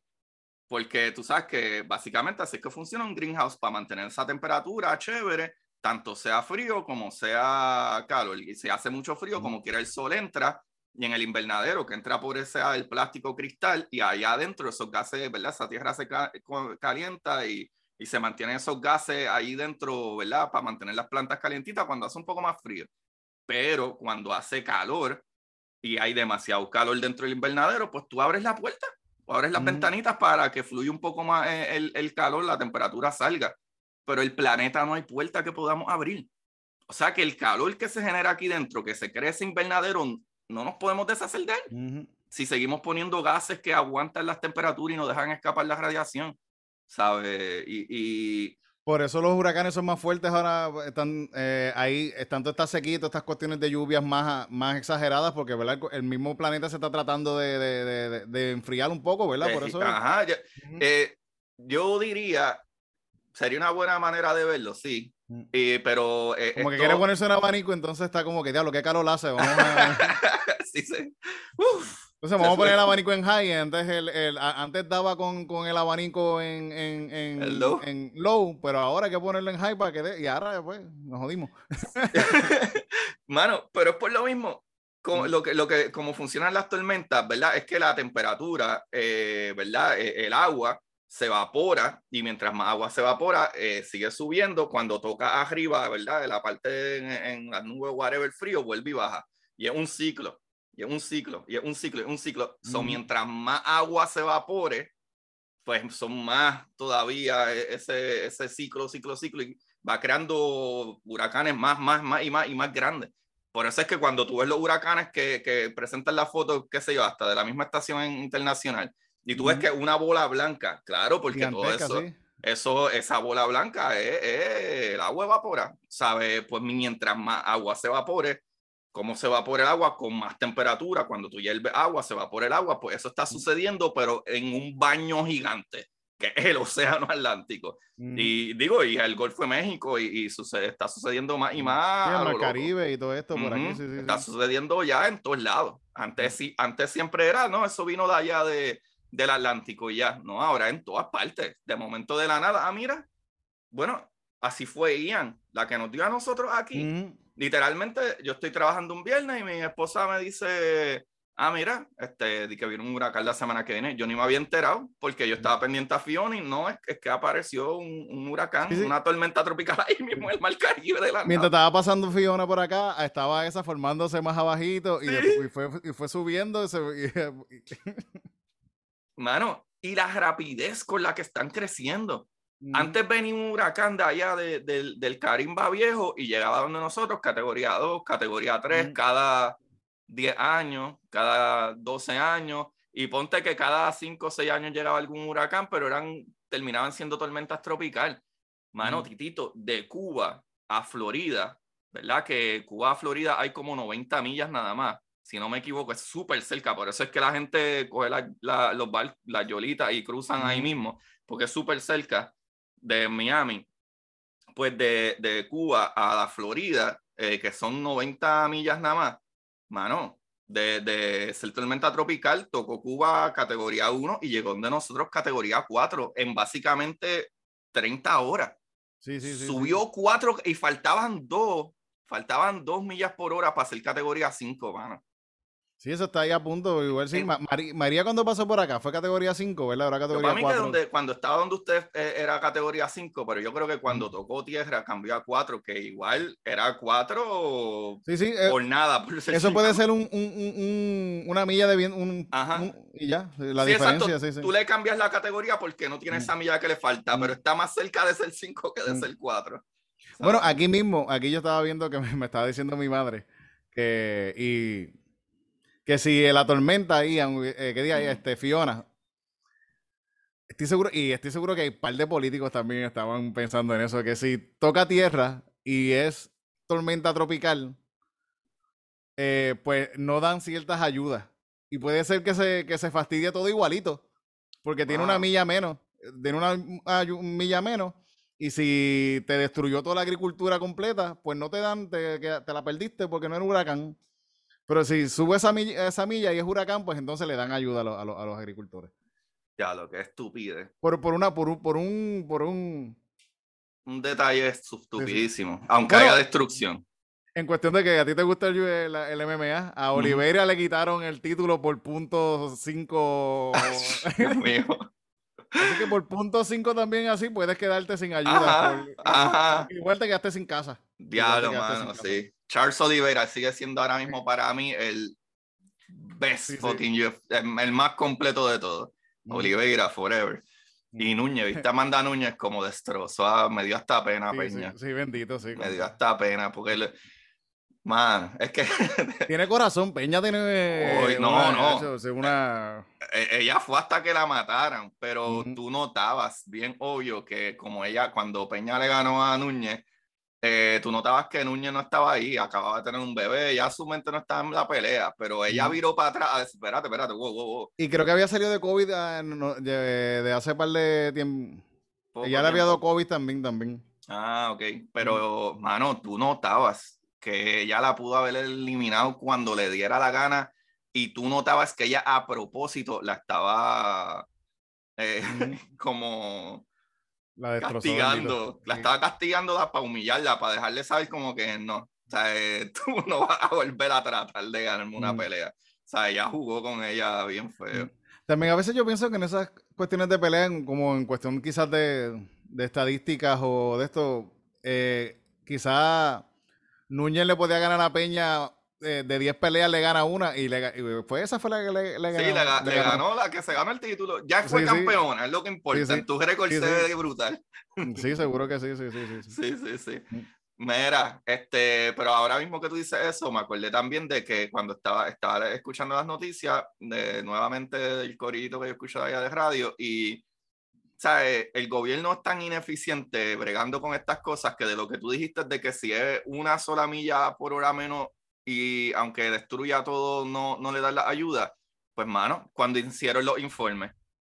Speaker 1: Porque tú sabes que básicamente así es que funciona un greenhouse para mantener esa temperatura chévere, tanto sea frío como sea calor. Y si hace mucho frío, como quiera el sol entra, y en el invernadero que entra por ese el plástico cristal, y allá adentro esos gases, ¿verdad? Esa tierra se calienta y, y se mantienen esos gases ahí dentro, ¿verdad? Para mantener las plantas calientitas cuando hace un poco más frío. Pero cuando hace calor, y hay demasiado calor dentro del invernadero, pues tú abres la puerta o abres las ventanitas para que fluya un poco más eh, el, el, calor, la temperatura salga. Pero el planeta no hay puerta que podamos abrir. O sea que el calor que se genera aquí dentro, que se crea ese invernadero, no nos podemos deshacer de él. Si seguimos poniendo gases que aguantan las temperaturas y no dejan escapar la radiación, ¿sabes? Y, y,
Speaker 2: por eso los huracanes son más fuertes ahora, están eh, ahí, están todas estas sequitas, estas cuestiones de lluvias más, más exageradas, porque ¿verdad? el mismo planeta se está tratando de, de, de, enfriar un poco, ¿verdad? Por eso.
Speaker 1: Ajá, eh, yo diría, sería una buena manera de verlo, sí. Eh, pero.
Speaker 2: Eh, como que quiere ponerse un abanico, entonces está como que, diablo, qué calor hace. Vamos a...
Speaker 1: sí, sí.
Speaker 2: Uf. Entonces vamos a poner el abanico en high. Antes, el, el, antes daba con, con, el abanico en, en, en,
Speaker 1: low.
Speaker 2: en, low. pero ahora hay que ponerlo en high para que. Y ahora, pues, nos jodimos.
Speaker 1: Mano, pero es por lo mismo. Como, lo que, lo que, como funcionan las tormentas, ¿verdad? Es que la temperatura, eh, ¿verdad? E, el agua se evapora y mientras más agua se evapora, eh, sigue subiendo. Cuando toca arriba, ¿verdad? De la parte en, en las nubes, whatever, frío, vuelve y baja. Y es un ciclo. Y es un ciclo, y es un ciclo, es un ciclo. So, mientras más agua se evapore, pues son más todavía e, ese, ese ciclo, ciclo, ciclo, y va creando huracanes más, más, más y más y más grandes. Por eso es que cuando tú ves los huracanes que, que presentan la foto, qué sé yo, hasta de la misma estación internacional, y tú ves que una bola blanca, claro, porque todo eso, eso, esa bola blanca es, es el agua evapora, ¿sabes? Pues mientras más agua se evapore, cómo se va por el agua con más temperatura. Cuando tú hierves agua, se va por el agua. Pues eso está mm. sucediendo, pero en un baño gigante, que es el Océano Atlántico. Mm. Y digo, y el Golfo de México, y, sucede, está sucediendo más y mm. más.
Speaker 2: Sí, el Caribe y todo esto por aquí. Sí, sí,
Speaker 1: está sucediendo ya en todos lados. Antes, sí, antes siempre era, ¿no? Eso vino de allá de, del Atlántico y ya, ¿no? Ahora en todas partes. De momento de la nada, ah, mira, bueno, así fue Ian, la que nos dio a nosotros aquí literalmente yo estoy trabajando un viernes y mi esposa me dice, ah, mira, este, di que viene un huracán la semana que viene. Yo ni me había enterado porque yo estaba pendiente a Fiona y no, es, es que apareció un, un huracán, una tormenta tropical ahí mismo en el Mar Caribe de la
Speaker 2: Mientras estaba pasando Fiona por acá, estaba esa formándose más abajito y, y, fue, y fue, subiendo. Y
Speaker 1: Mano, y la rapidez con la que están creciendo. Antes venía un huracán de allá de, del Carimba Viejo y llegaba donde nosotros, categoría 2, categoría 3, cada 10 años, cada 12 años. Y ponte que cada 5 o 6 años llegaba algún huracán, pero eran, terminaban siendo tormentas tropicales. Mano, Titito, de Cuba a Florida, ¿verdad? Que Cuba a Florida hay como 90 millas nada más. Si no me equivoco, es súper cerca. Por eso es que la gente coge la, la, los bar, las yolitas y cruzan ahí mismo, porque es súper cerca de Miami, pues de, de Cuba a la Florida, eh, que son 90 millas nada más, mano, de, de ser tormenta tropical, tocó Cuba categoría 1 y llegó de nosotros categoría 4 en básicamente 30 horas.
Speaker 2: Sí, sí,
Speaker 1: Subió 4 y faltaban 2, faltaban 2 millas por hora para ser categoría 5, mano.
Speaker 2: Sí, eso está ahí a punto. Igual sí. María, cuando pasó por acá fue categoría 5, ¿verdad? Ahora categoría para mí 4.
Speaker 1: Que cuando estaba donde usted eh, era categoría 5, pero yo creo que cuando tocó tierra cambió a 4, que igual era 4
Speaker 2: sí, sí, eh,
Speaker 1: por nada.
Speaker 2: eso puede ser un, un, una milla de bien. Un, y ya, la diferencia. Sí,
Speaker 1: Tú le cambias la categoría porque no tiene esa milla que le falta, pero está más cerca de ser 5 que de ser 4.
Speaker 2: Bueno, aquí mismo, aquí yo estaba viendo que me, me estaba diciendo mi madre que. Y que si la tormenta ahí, eh, ¿qué día? Este, Fiona. Estoy seguro, y estoy seguro que hay un par de políticos también estaban pensando en eso, que si toca tierra y es tormenta tropical, eh, pues no dan ciertas ayudas. Y puede ser que se, que se fastidie todo igualito, porque tiene una milla menos, tiene una, milla menos, y si te destruyó toda la agricultura completa, pues no te dan, te, te la perdiste porque no era un huracán. Pero si sube esa milla, esa milla y es huracán, pues entonces le dan ayuda a, los agricultores.
Speaker 1: Ya, lo que es estupide.
Speaker 2: Por, por, una, por, un, por un, por un...
Speaker 1: Un detalle estupidísimo, aunque haya destrucción.
Speaker 2: En cuestión de que a ti te gusta el, el, MMA, a Oliveira le quitaron el título por punto 5. Dios mío. Así que por punto 5 también así puedes quedarte sin ayuda. Ajá, Igual te quedaste sin casa.
Speaker 1: Diablo, mano, sí. Charles Oliveira sigue siendo ahora mismo para mí el best fucking el, más completo de todos. Oliveira, forever. Y Núñez, viste Amanda Núñez como destrozó, me dio hasta pena, Peña.
Speaker 2: Sí, bendito, sí.
Speaker 1: Me dio hasta pena, porque Man, es que.
Speaker 2: tiene corazón, Peña tiene.
Speaker 1: no, no. Una... E, e, ella fue hasta que la mataran, pero tú notabas bien obvio que, como ella, cuando Peña le ganó a Núñez, eh, tú notabas que Núñez no estaba ahí, acababa de tener un bebé, ya su mente no estaba en la pelea, pero ella viró para atrás, espérate, espérate, wow, wow, wow.
Speaker 2: Y creo que había salido de COVID ah, de, hace par de tiempo. Ella le había dado COVID también, también.
Speaker 1: Ah, ok, pero, mano, tú notabas que ella la pudo haber eliminado cuando le diera la gana y tú notabas que ella a propósito la estaba eh, como la castigando, la estaba castigando para humillarla, para dejarle saber como que no, o sea, eh, tú no vas a volver a tratar de ganarme una mm. pelea. O sea, ella jugó con ella bien feo. Mm.
Speaker 2: También a veces yo pienso que en esas cuestiones de pelea, como en cuestión quizás de, de estadísticas o de esto, eh, quizás Núñez le podía ganar a Peña de 10 peleas le gana una y, le, pues esa fue la que le,
Speaker 1: ganó. Sí, le, ganó. la que se ganó el título. Ya fue campeona, es lo que importa. Sí, tu récord se brutal.
Speaker 2: Sí, seguro que sí, sí, sí.
Speaker 1: Sí, sí, sí. sí. Mm. Mira, este, pero ahora mismo que tú dices eso, me acordé también de que cuando estaba, estaba escuchando las noticias, de, nuevamente del corito que yo escucho allá de radio, y ¿sabes? el gobierno es tan ineficiente bregando con estas cosas que de lo que tú dijiste de que si es una sola milla por hora menos y aunque destruya todo, no, no le da la ayuda, pues mano, cuando hicieron los informes,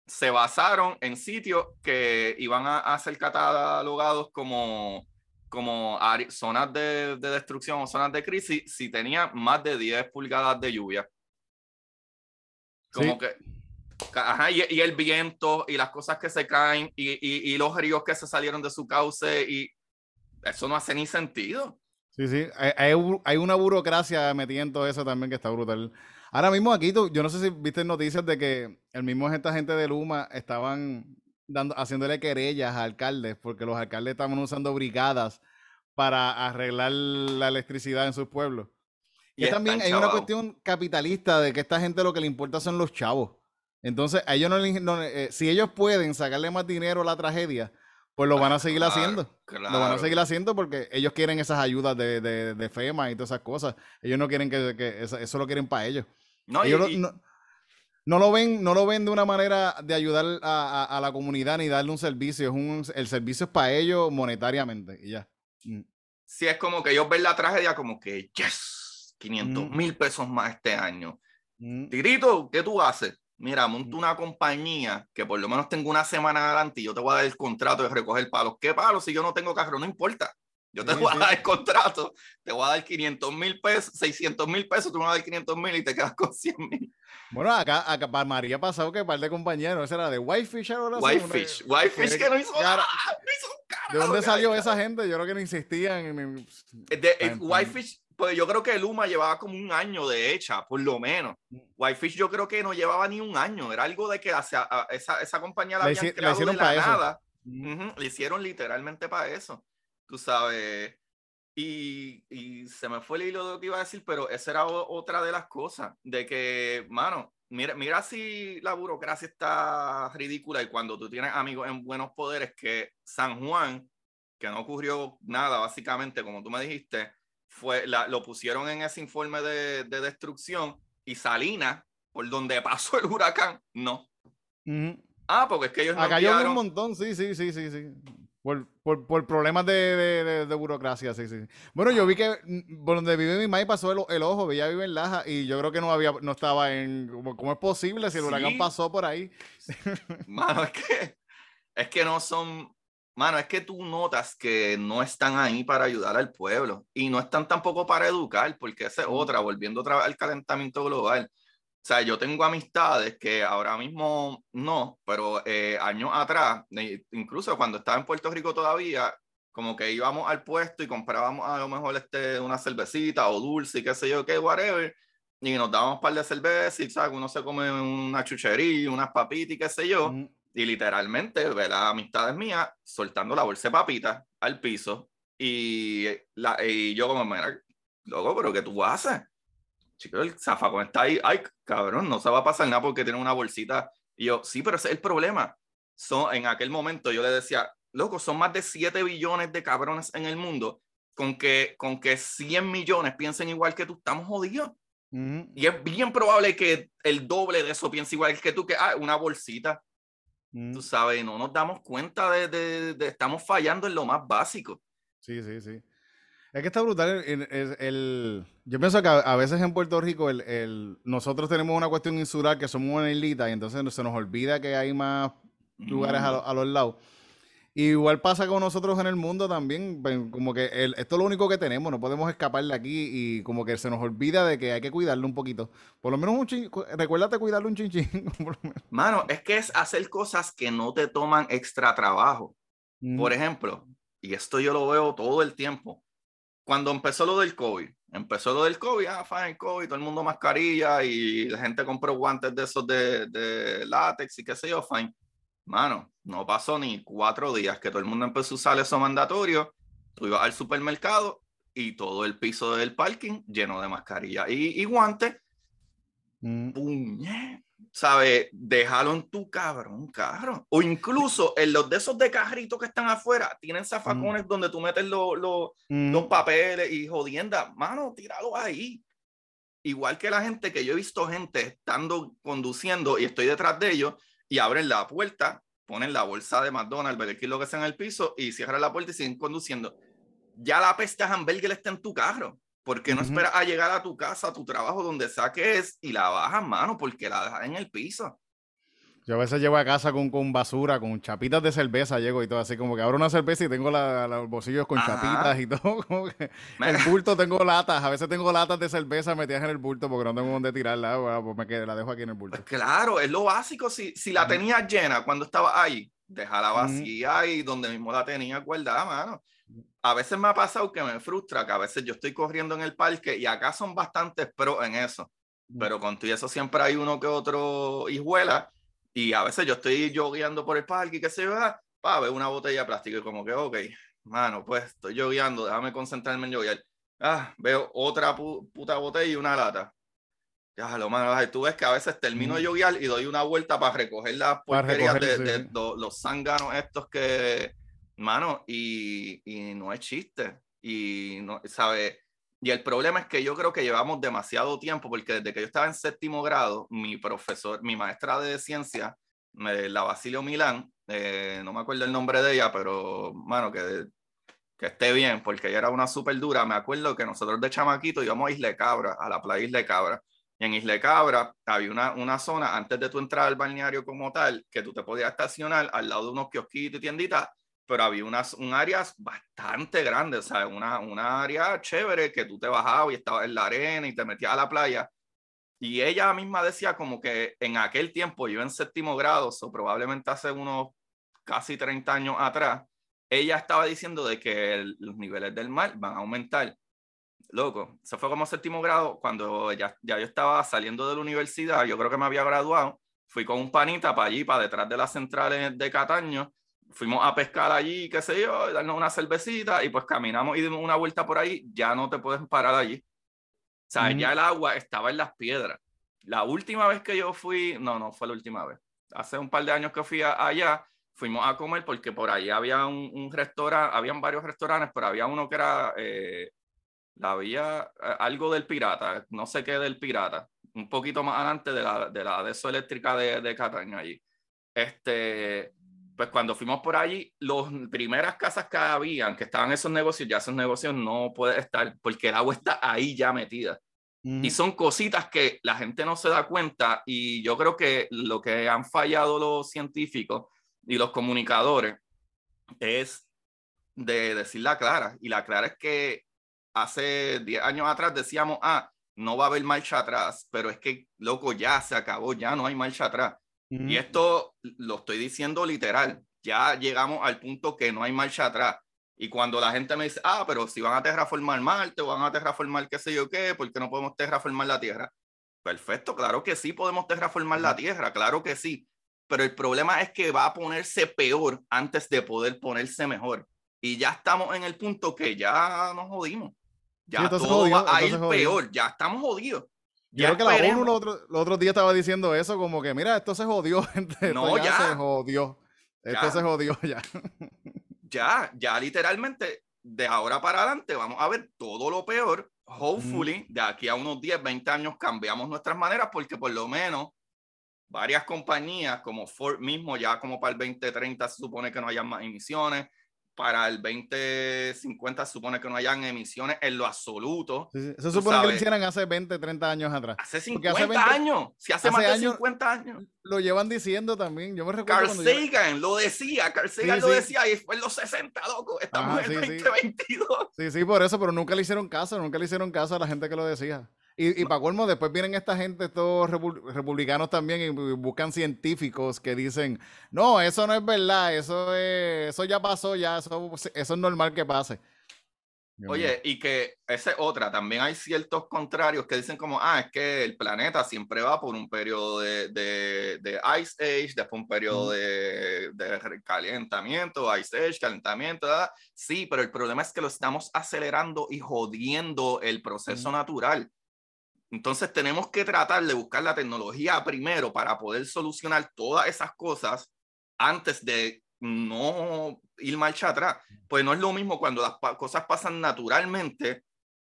Speaker 1: se basaron en sitios que iban a, ser catalogados como, como zonas de, de, destrucción o zonas de crisis si tenían más de 10 pulgadas de lluvia. Como que... Ajá, y, y, el viento y las cosas que se caen y, y, y los ríos que se salieron de su cauce y eso no hace ni sentido.
Speaker 2: Sí, sí, hay, hay, una burocracia metida en todo eso también que está brutal. Ahora mismo aquí, tú, yo no sé si viste noticias de que el mismo esta gente de Luma estaban dando, haciéndole querellas a alcaldes porque los alcaldes estaban usando brigadas para arreglar la electricidad en sus pueblos. Y, también hay una cuestión capitalista de que esta gente lo que le importa son los chavos. Entonces, a ellos no, eh, si ellos pueden sacarle más dinero a la tragedia, pues lo van a seguir haciendo. Lo van a seguir haciendo porque ellos quieren esas ayudas de, de, FEMA y todas esas cosas. Ellos no quieren que, eso, lo quieren para ellos. No, no, lo ven, no lo ven de una manera de ayudar a, la comunidad ni darle un servicio. Es un, el servicio es para ellos monetariamente y ya.
Speaker 1: Mm. Sí, es como que ellos ven la tragedia como que, yes, 500 mm. mil pesos más este año. Mm. Tirito, ¿qué tú haces? Mira, monto una compañía que por lo menos tengo una semana adelante y yo te voy a dar el contrato de recoger palos. ¿Qué palos? Si yo no tengo carro, no importa. Yo te voy a dar el contrato, te voy a dar 500 mil pesos, 600 mil pesos, tú me vas a dar 500 mil y te quedas con 100 mil.
Speaker 2: Bueno, acá, acá para María ha pasado que un par de compañeros, ese era de Whitefish
Speaker 1: o Whitefish, Whitefish que no hizo nada, no hizo
Speaker 2: ¿De dónde salió esa gente? Yo creo que no insistían en...
Speaker 1: De, Whitefish pues yo creo que Luma llevaba como un año de hecha, por lo menos. Whitefish yo creo que no llevaba ni un año, era algo de que esa, esa compañía la, habían creado de la nada. le hicieron literalmente para eso, tú sabes. Y, y, se me fue el hilo de lo que iba a decir, pero esa era otra de las cosas, de que, mano, mira, mira si la burocracia está ridícula y cuando tú tienes amigos en buenos poderes que San Juan, que no ocurrió nada, básicamente, como tú me dijiste, fue, la, lo pusieron en ese informe de, de destrucción y Salinas, por donde pasó el huracán, no. Ah, porque es que ellos
Speaker 2: no Acá hay un montón, sí, sí, sí, sí, sí. Por, por, por problemas de, de, de, burocracia, sí, sí. Bueno, yo vi que mm, por donde vive mi mamá pasó el, el, ojo, ella vive en Laja y yo creo que no había, no estaba en. ¿Cómo, es posible si el huracán pasó por ahí?
Speaker 1: Mano, es que, es que no son. Mano, es que tú notas que no están ahí para ayudar al pueblo y no están tampoco para educar, porque esa es otra, volviendo otra vez al calentamiento global. O sea, yo tengo amistades que ahora mismo no, pero eh, años atrás, incluso cuando estaba en Puerto Rico todavía, como que íbamos al puesto y comprábamos a lo mejor este, una cervecita o dulce y qué sé yo, qué, whatever, y nos dábamos un par de cervezas y, ¿sabes? Uno se come una chuchería, unas papitas y qué sé yo, y literalmente, ¿verdad? Amistades mías soltando la bolsa de papitas al piso y, la, y yo como, mira, loco, pero ¿qué tú haces? chico, el zafacón está ahí, ay, cabrón, no se va a pasar nada porque tiene una bolsita. Y yo, sí, pero ese es el problema. Son, en aquel momento yo le decía, loco, son más de 7 billones de cabrones en el mundo, con que, con que 100 millones piensen igual que tú, estamos jodidos. Y es bien probable que el doble de eso piense igual que tú, que ah, una bolsita. Tú sabes, no nos damos cuenta de, de, de, estamos fallando en lo más básico.
Speaker 2: Sí, sí, sí. Es que está brutal. El, yo pienso que a, veces en Puerto Rico el, nosotros tenemos una cuestión insular que somos una islita y entonces se nos olvida que hay más lugares a, los lados. Igual pasa con nosotros en el mundo también, como que esto es lo único que tenemos, no podemos escapar de aquí y como que se nos olvida de que hay que cuidarlo un poquito. Por lo menos un chin, recuérdate cuidarlo un chinchín.
Speaker 1: Mano, es que es hacer cosas que no te toman extra trabajo. Por ejemplo, y esto yo lo veo todo el tiempo, cuando empezó lo del COVID, empezó lo del COVID, ah, fine, COVID, todo el mundo mascarilla y la gente compró guantes de esos de, de látex y qué sé yo, fine. Mano, no pasó ni cuatro días que todo el mundo empezó a usar eso mandatorio. Tú ibas al supermercado y todo el piso del parking lleno de mascarilla y, y guantes. Mm. ¿sabes? Déjalo en tu cabrón carro. O incluso en los de esos de carrito que están afuera, tienen zafacones mm. donde tú metes los mm. papeles y jodienda. Mano, tíralo ahí. Igual que la gente que yo he visto gente estando conduciendo y estoy detrás de ellos y abren la puerta, ponen la bolsa de McDonald's, el lo que sea en el piso y cierran la puerta y siguen conduciendo. Ya la peste hamburger está en tu carro. ¿Por qué no esperas a llegar a tu casa, a tu trabajo, donde saques y la bajas, mano? Porque la dejas en el piso.
Speaker 2: Yo a veces llego a casa con, con basura, con chapitas de cerveza, llego y todo así, como que abro una cerveza y tengo los bolsillos con chapitas y todo. Como que el bulto tengo latas, a veces tengo latas de cerveza metidas en el bulto porque no tengo dónde tirarla, pues me quedé, la dejo aquí en el bulto.
Speaker 1: Pues claro, es lo básico. Si, si la tenías llena cuando estaba ahí, déjala vacía y donde mismo la tenía guardada, mano a veces me ha pasado que me frustra, que a veces yo estoy corriendo en el parque y acá son bastantes pros en eso, pero con todo eso siempre hay uno que otro hijuela y a veces yo estoy jogueando por el parque y que se va, pa, veo una botella de plástico y como que, ok, mano, pues estoy jogueando, déjame concentrarme en joguear. Ah, veo otra puta botella y una lata. Ya, lo más, tú ves que a veces termino de joguear y doy una vuelta para recoger las porquerías de, los zánganos estos que, mano, y, y no es chiste. Y, no, ¿sabe? Y el problema es que yo creo que llevamos demasiado tiempo, porque desde que yo estaba en séptimo grado, mi profesor, mi maestra de ciencia, la Basilio Milán, eh, no me acuerdo el nombre de ella, pero, mano, que, que esté bien, porque ella era una súper dura. Me acuerdo que nosotros de chamaquito íbamos a Isle Cabra, a la playa Isle Cabra. Y en Isle Cabra había una, una zona antes de tu entrar al balneario como tal, que tú te podías estacionar al lado de unos kiosquitos y tienditas pero había unas, un área bastante grande, o sea, una, una área chévere que tú te bajabas y estabas en la arena y te metías a la playa. Y ella misma decía como que en aquel tiempo, yo en séptimo grado, o probablemente hace unos casi 30 años atrás, ella estaba diciendo de que los niveles del mar van a aumentar. loco, eso fue como séptimo grado, cuando ya, ya yo estaba saliendo de la universidad, yo creo que me había graduado, fui con un panita para allí, para detrás de las centrales de Cataño, fuimos a pescar allí, qué sé yo, darnos una cervecita y pues caminamos y dimos una vuelta por ahí, ya no te puedes parar allí. O sea, ya el agua estaba en las piedras. La última vez que yo fui, no, no fue la última vez. Hace un par de años que fui allá, fuimos a comer porque por ahí había un, restaurante, habían varios restaurantes, pero había uno que era, eh, la había eh, algo del pirata, no sé qué del pirata, un poquito más adelante de la de, la de eso eléctrica de, de Cataño allí. Este, pues cuando fuimos por allí, las primeras casas que habían, que estaban esos negocios, ya esos negocios no pueden estar porque el agua está ahí ya metida. Y son cositas que la gente no se da cuenta y yo creo que lo que han fallado los científicos y los comunicadores es de decir la clara. Y la clara es que hace 10 años atrás decíamos, ah, no va a haber marcha atrás, pero es que, loco, ya se acabó, ya no hay marcha atrás. Y esto lo estoy diciendo literal, ya llegamos al punto que no hay marcha atrás. Y cuando la gente me dice, ah, pero si van a terraformar Marte o van a terraformar qué sé yo qué, ¿por qué no podemos terraformar la Tierra? Perfecto, claro que sí podemos terraformar la Tierra, claro que sí. Pero el problema es que va a ponerse peor antes de poder ponerse mejor. Y ya estamos en el punto que ya nos jodimos. Ya todo va a ir peor, ya estamos jodidos.
Speaker 2: Yo creo que la ONU los otros otro días estaba diciendo eso, como que, mira, esto se jodió, gente. No, ya, se jodió. Esto se jodió ya.
Speaker 1: ya, ya literalmente, de ahora para adelante, vamos a ver todo lo peor. Hopefully, de aquí a unos 10, 20 años cambiamos nuestras maneras, porque por lo menos varias compañías, como Ford mismo, ya como para el 2030 se supone que no haya más emisiones para el 2050 se supone que no hayan emisiones en lo absoluto.
Speaker 2: Se supone que lo hicieran hace 20, 30 años atrás.
Speaker 1: Hace 50 años. Si hace, más de 50 años.
Speaker 2: Lo llevan diciendo también. Yo me
Speaker 1: recuerdo. Carl Sagan lo decía. Carl Sagan lo decía y fue en los 60, loco. Estamos en el 2022.
Speaker 2: Sí, sí, por eso, pero nunca le hicieron caso. Nunca le hicieron caso a la gente que lo decía. Y, y para colmo, después vienen esta gente, estos republicanos también, y buscan científicos que dicen, no, eso no es verdad, eso, es, eso ya pasó, ya, eso, eso es normal que pase.
Speaker 1: Oye, y que esa es otra, también hay ciertos contrarios que dicen como, ah, es que el planeta siempre va por un periodo de, de, de Ice Age, después un periodo de, de, calentamiento, Ice Age, calentamiento, ¿verdad? sí, pero el problema es que lo estamos acelerando y jodiendo el proceso natural. Entonces tenemos que tratar de buscar la tecnología primero para poder solucionar todas esas cosas antes de no ir marcha atrás. Pues no es lo mismo cuando las cosas pasan naturalmente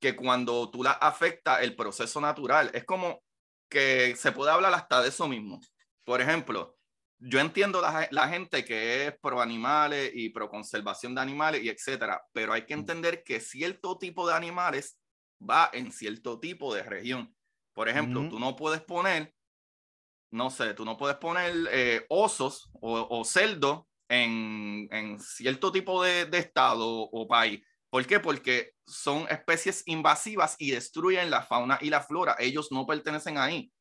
Speaker 1: que cuando tú las afecta el proceso natural. Es como que se puede hablar hasta de eso mismo. Por ejemplo, yo entiendo la, la gente que es pro animales y pro conservación de animales y etcétera, pero hay que entender que cierto tipo de animales va en cierto tipo de región. Por ejemplo, tú no puedes poner, no sé, tú no puedes poner eh, osos o, o cerdos en, en, cierto tipo de, de estado o país. ¿Por qué? Porque son especies invasivas y destruyen la fauna y la flora. Ellos no pertenecen ahí.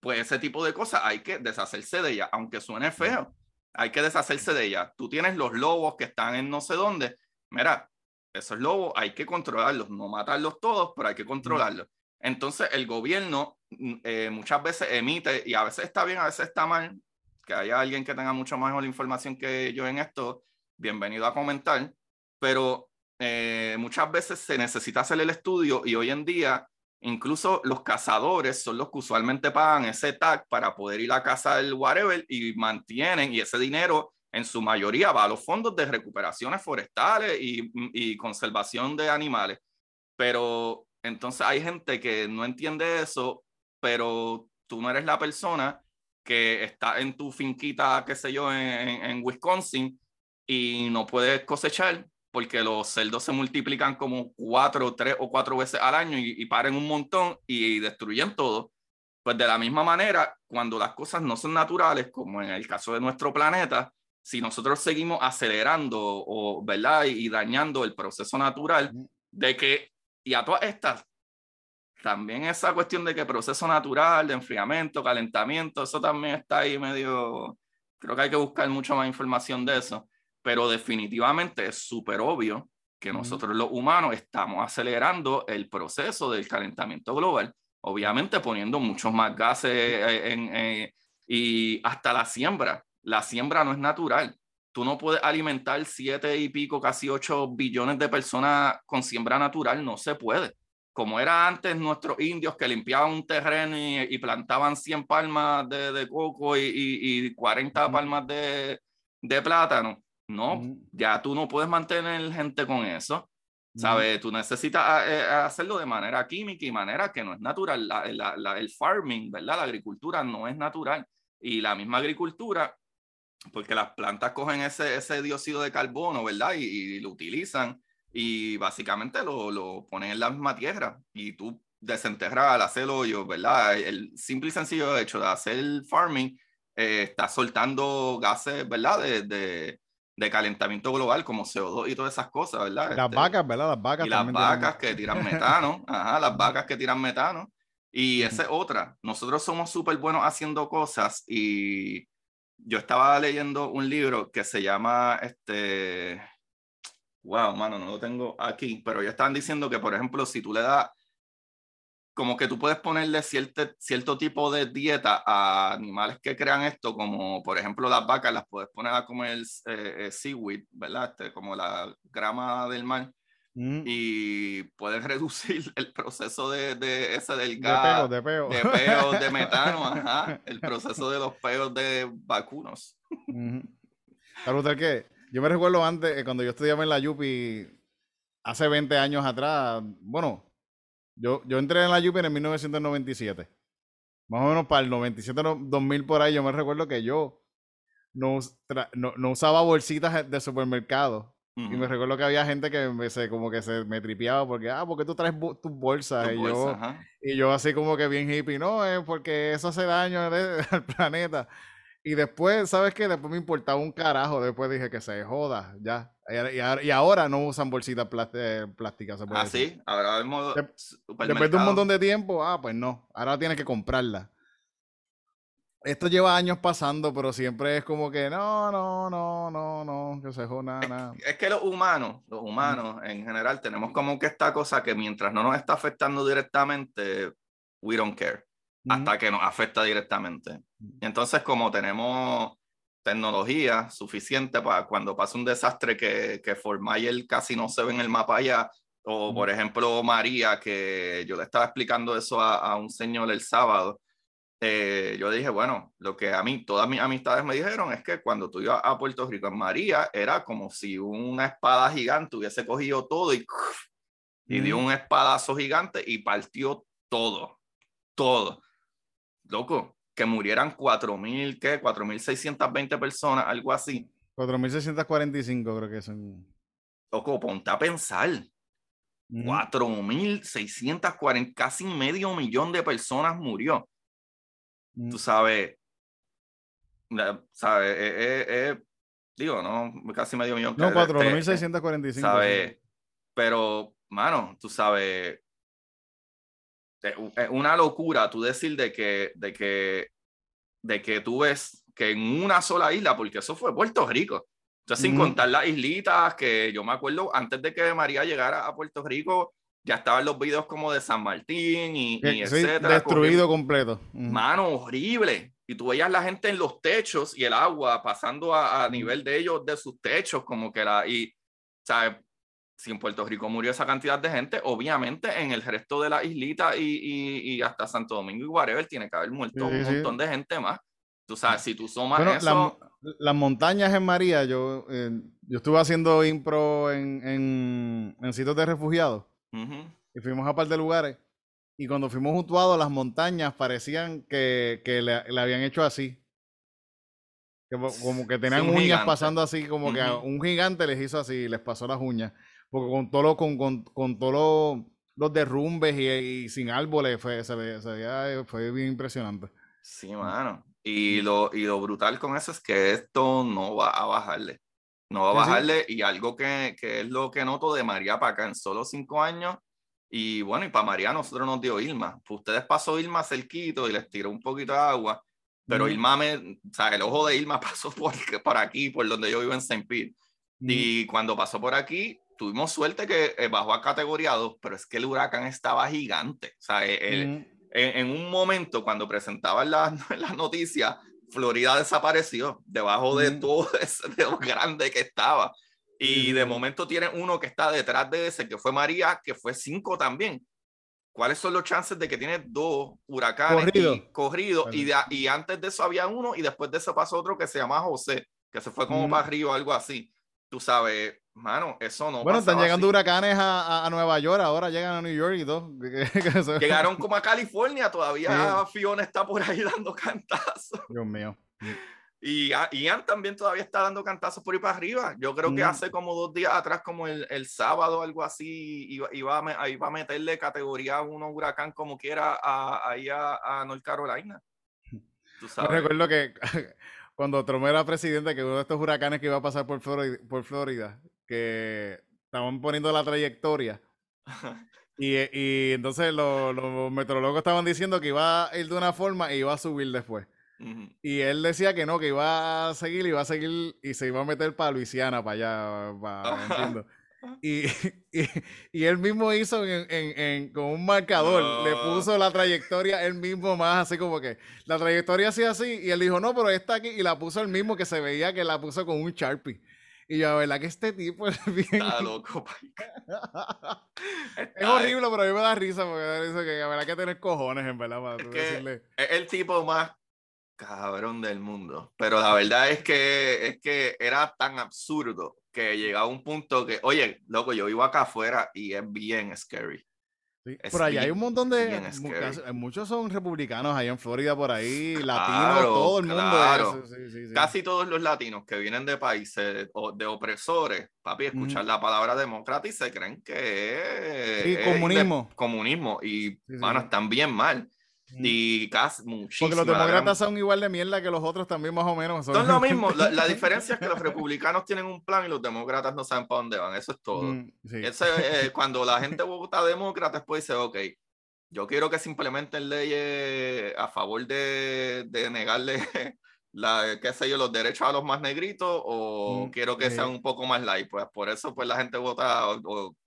Speaker 1: Pues ese tipo de cosas hay que deshacerse de ella, aunque suene feo. Hay que deshacerse de ella. Tú tienes los lobos que están en no sé dónde. Mira, esos lobos hay que controlarlos, no matarlos todos, pero hay que controlarlos. Entonces el gobierno mm, eh, muchas veces emite, y a veces está bien, a veces está mal, que haya alguien que tenga mucho mejor información que yo en esto, bienvenido a comentar, pero eh, muchas veces se necesita hacer el estudio y hoy en día incluso los cazadores son los que usualmente pagan ese tag para poder ir a cazar el whatever y mantienen, y ese dinero en su mayoría va a los fondos de recuperaciones forestales y, conservación de animales. Pero entonces hay gente que no entiende eso, pero tú no eres la persona que está en tu finquita, qué sé yo, en, Wisconsin y no puedes cosechar porque los cerdos se multiplican como cuatro, tres o cuatro veces al año y, y paren un montón y destruyen todo. Pues de la misma manera, cuando las cosas no son naturales, como en el caso de nuestro planeta, si nosotros seguimos acelerando o, ¿verdad? Y, dañando el proceso natural de que, y a todas estas, también esa cuestión de que proceso natural, de enfriamiento, calentamiento, eso también está ahí medio, creo que hay que buscar mucha más información de eso, pero definitivamente es súper obvio que nosotros los humanos estamos acelerando el proceso del calentamiento global, obviamente poniendo muchos más gases eh, en, eh, y hasta la siembra. La siembra no es natural. Tú no puedes alimentar siete y pico, casi ocho billones de personas con siembra natural, no se puede. Como era antes nuestros indios que limpiaban un terreno y, plantaban 100 palmas de, de coco y, y, 40 palmas de, de plátano, no, ya tú no puedes mantener gente con eso. ¿Sabes? Tú necesitas ah, eh, hacerlo de manera química y manera que no es natural. el farming, ¿verdad? La agricultura no es natural. Y la misma agricultura, porque las plantas cogen ese, ese dióxido de carbono, ¿verdad? Y, lo utilizan y básicamente lo, lo, ponen en la misma tierra. Y tú desenterras al hacer hoyo, ¿verdad? El simple y sencillo hecho de hacer farming eh, está soltando gases, ¿verdad? de, de calentamiento global como CO2 y todas esas cosas, ¿verdad?
Speaker 2: Las
Speaker 1: este,
Speaker 2: vacas, ¿verdad? Las vacas.
Speaker 1: Y las vacas que tiran metano, ajá, las vacas que tiran metano. Y esa es otra. Nosotros somos súper buenos haciendo cosas y yo estaba leyendo un libro que se llama, este, wow, mano, no lo tengo aquí, pero ya estaban diciendo que, por ejemplo, si tú le das como que tú puedes ponerle cierto, cierto tipo de dieta a animales que crean esto, como por ejemplo las vacas, las puedes poner a comer eh, eh, seaweed, ¿verdad? Este, como la grama del mar. Mm. Y puedes reducir el proceso de, de ese del gas.
Speaker 2: De peo,
Speaker 1: de peo. De, metano, ajá. El proceso de los peos de vacunos.
Speaker 2: ¿Sabes qué? Yo me recuerdo antes, eh, cuando yo estudiaba en la Yupi, hace 20 años atrás, bueno, yo, yo entré en la Jupiter en 1997. Más o menos para el 97, 2000 por ahí, yo me recuerdo que yo no, no, usaba bolsitas de supermercado. Y me recuerdo que había gente que me, se, como que se me tripeaba porque, ah, porque tú traes tus bolsas? y, yo, y yo así como que bien hippie, no, es porque eso hace daño al planeta. Y después, ¿sabes qué? Después me importaba un carajo. Después dije que se joda, ya. Y, ahora no usan bolsitas eh, plásticas.
Speaker 1: ah, sí. Ahora
Speaker 2: Después de un montón de tiempo, ah, pues no. Ahora tienes que comprarla. Esto lleva años pasando, pero siempre es como que no, no, no, no, no, que se joda nada.
Speaker 1: Es, es que los humanos, los humanos en general, tenemos como que esta cosa que mientras no nos está afectando directamente, we don't care hasta que nos afecta directamente. Entonces, como tenemos tecnología suficiente para cuando pasa un desastre que, que Mayer casi no se ve en el mapa allá, o por ejemplo María, que yo le estaba explicando eso a, un señor el sábado, eh, yo dije, bueno, lo que a mí, todas mis amistades me dijeron es que cuando tú ibas a Puerto Rico en María, era como si una espada gigante hubiese cogido todo y, y dio un espadazo gigante y partió todo, todo loco, que murieran 4.000, ¿qué? 4.620 personas, algo así.
Speaker 2: 4.645 creo que son.
Speaker 1: Loco, ponte a pensar. 4.640, casi medio millón de personas murió. Tú sabes, sabes, eh, eh, eh, digo, no, casi medio millón.
Speaker 2: No, 4.645.
Speaker 1: ¿Sabes? Pero, mano, tú sabes, es una locura tú decir de que, de que, de que tú ves que en una sola isla, porque eso fue Puerto Rico, entonces sin contar las islitas, que yo me acuerdo antes de que María llegara a Puerto Rico, ya estaban los videos como de San Martín y, y etcétera.
Speaker 2: Destruido completo.
Speaker 1: Mano, horrible. Y tú veías la gente en los techos y el agua pasando a, a nivel de ellos, de sus techos, como que era, y, ¿sabes? si en Puerto Rico murió esa cantidad de gente, obviamente en el resto de la islita y, y, hasta Santo Domingo y whatever tiene que haber muerto un montón de gente más. Tú sabes, si tú sumas eso...
Speaker 2: las montañas en María, yo, eh, yo estuve haciendo impro en, en, en sitios de refugiados y fuimos a par de lugares y cuando fuimos juntuados las montañas parecían que, que le, le, habían hecho así. como que tenían uñas pasando así, como que a un gigante les hizo así, les pasó las uñas. Porque con todo lo, con, con, con todos los, derrumbes y, sin árboles fue, se, veía, fue bien impresionante.
Speaker 1: Sí, mano. Y lo, y lo brutal con eso es que esto no va a bajarle. No va a bajarle. Y algo que, que, es lo que noto de María para acá en solo cinco años. Y bueno, y para María nosotros nos dio Irma. Pues ustedes pasó Irma cerquito y les tiró un poquito de agua. Pero Irma me, o sea, el ojo de Irma pasó por, por aquí, por donde yo vivo en St. Pete. Y cuando pasó por aquí, tuvimos suerte que eh, bajó a categoría 2, pero es que el huracán estaba gigante. O sea, en, en, un momento cuando presentaban las la noticias, Florida desapareció debajo de todo ese, de lo grande que estaba. Y de momento tiene uno que está detrás de ese, que fue María, que fue 5 también. ¿Cuáles son los chances de que tiene dos huracanes corridos? Y, y, antes de eso había uno y después de eso pasó otro que se llama José, que se fue como para arriba, algo así. Tú sabes, mano, eso no.
Speaker 2: Bueno, están llegando huracanes a, a, Nueva York, ahora llegan a New York y todo.
Speaker 1: Llegaron como a California, todavía Fiona está por ahí dando cantazos.
Speaker 2: Dios mío.
Speaker 1: Y Ian también todavía está dando cantazos por ahí para arriba. Yo creo que mm. hace como dos días atrás, como el, el sábado, algo así, iba, iba, a, iba a meterle categoría 1 huracán como quiera a, ahí a, a North Carolina.
Speaker 2: Tú sabes. recuerdo que cuando Trump era presidente, que uno de estos huracanes que iba a pasar por Florida, por Florida que estaban poniendo la trayectoria. y, y, entonces los, los meteorólogos estaban diciendo que iba a ir de una forma e iba a subir después. Y él decía que no, que iba a seguir, iba a seguir y se iba a meter para Luisiana, para allá, para. Y, y, y, él mismo hizo en, en, con un marcador, le puso la trayectoria él mismo más así como que la trayectoria así así y él dijo no, pero está aquí y la puso el mismo que se veía que la puso con un Sharpie. Y yo, ¿verdad que este tipo es bien?
Speaker 1: Está loco,
Speaker 2: Es horrible, pero a mí me da risa porque dice que la verdad que tener cojones, en verdad, para
Speaker 1: decirle. Es el tipo más cabrón del mundo. Pero la verdad es que, es que era tan absurdo que llegaba un punto que, oye, loco, yo vivo acá afuera y es bien scary.
Speaker 2: Por allá hay un montón de. Muchos son republicanos ahí en Florida, por ahí, latinos, todo el mundo.
Speaker 1: Casi todos los latinos que vienen de países de opresores, papi, escuchan la palabra demócrata y se creen que
Speaker 2: es. comunismo.
Speaker 1: comunismo. Y, bueno, están bien mal. Y casi muchísimo.
Speaker 2: Porque los demócratas son igual de mierda que los otros también más o menos.
Speaker 1: Son, lo mismo. La, diferencia es que los republicanos tienen un plan y los demócratas no saben para dónde van. Eso es todo. Eh, cuando la gente vota demócrata, después dice, ok, yo quiero que se implementen leyes a favor de, de negarle la, qué sé yo, los derechos a los más negritos o quiero que sean un poco más light. Pues por eso pues la gente vota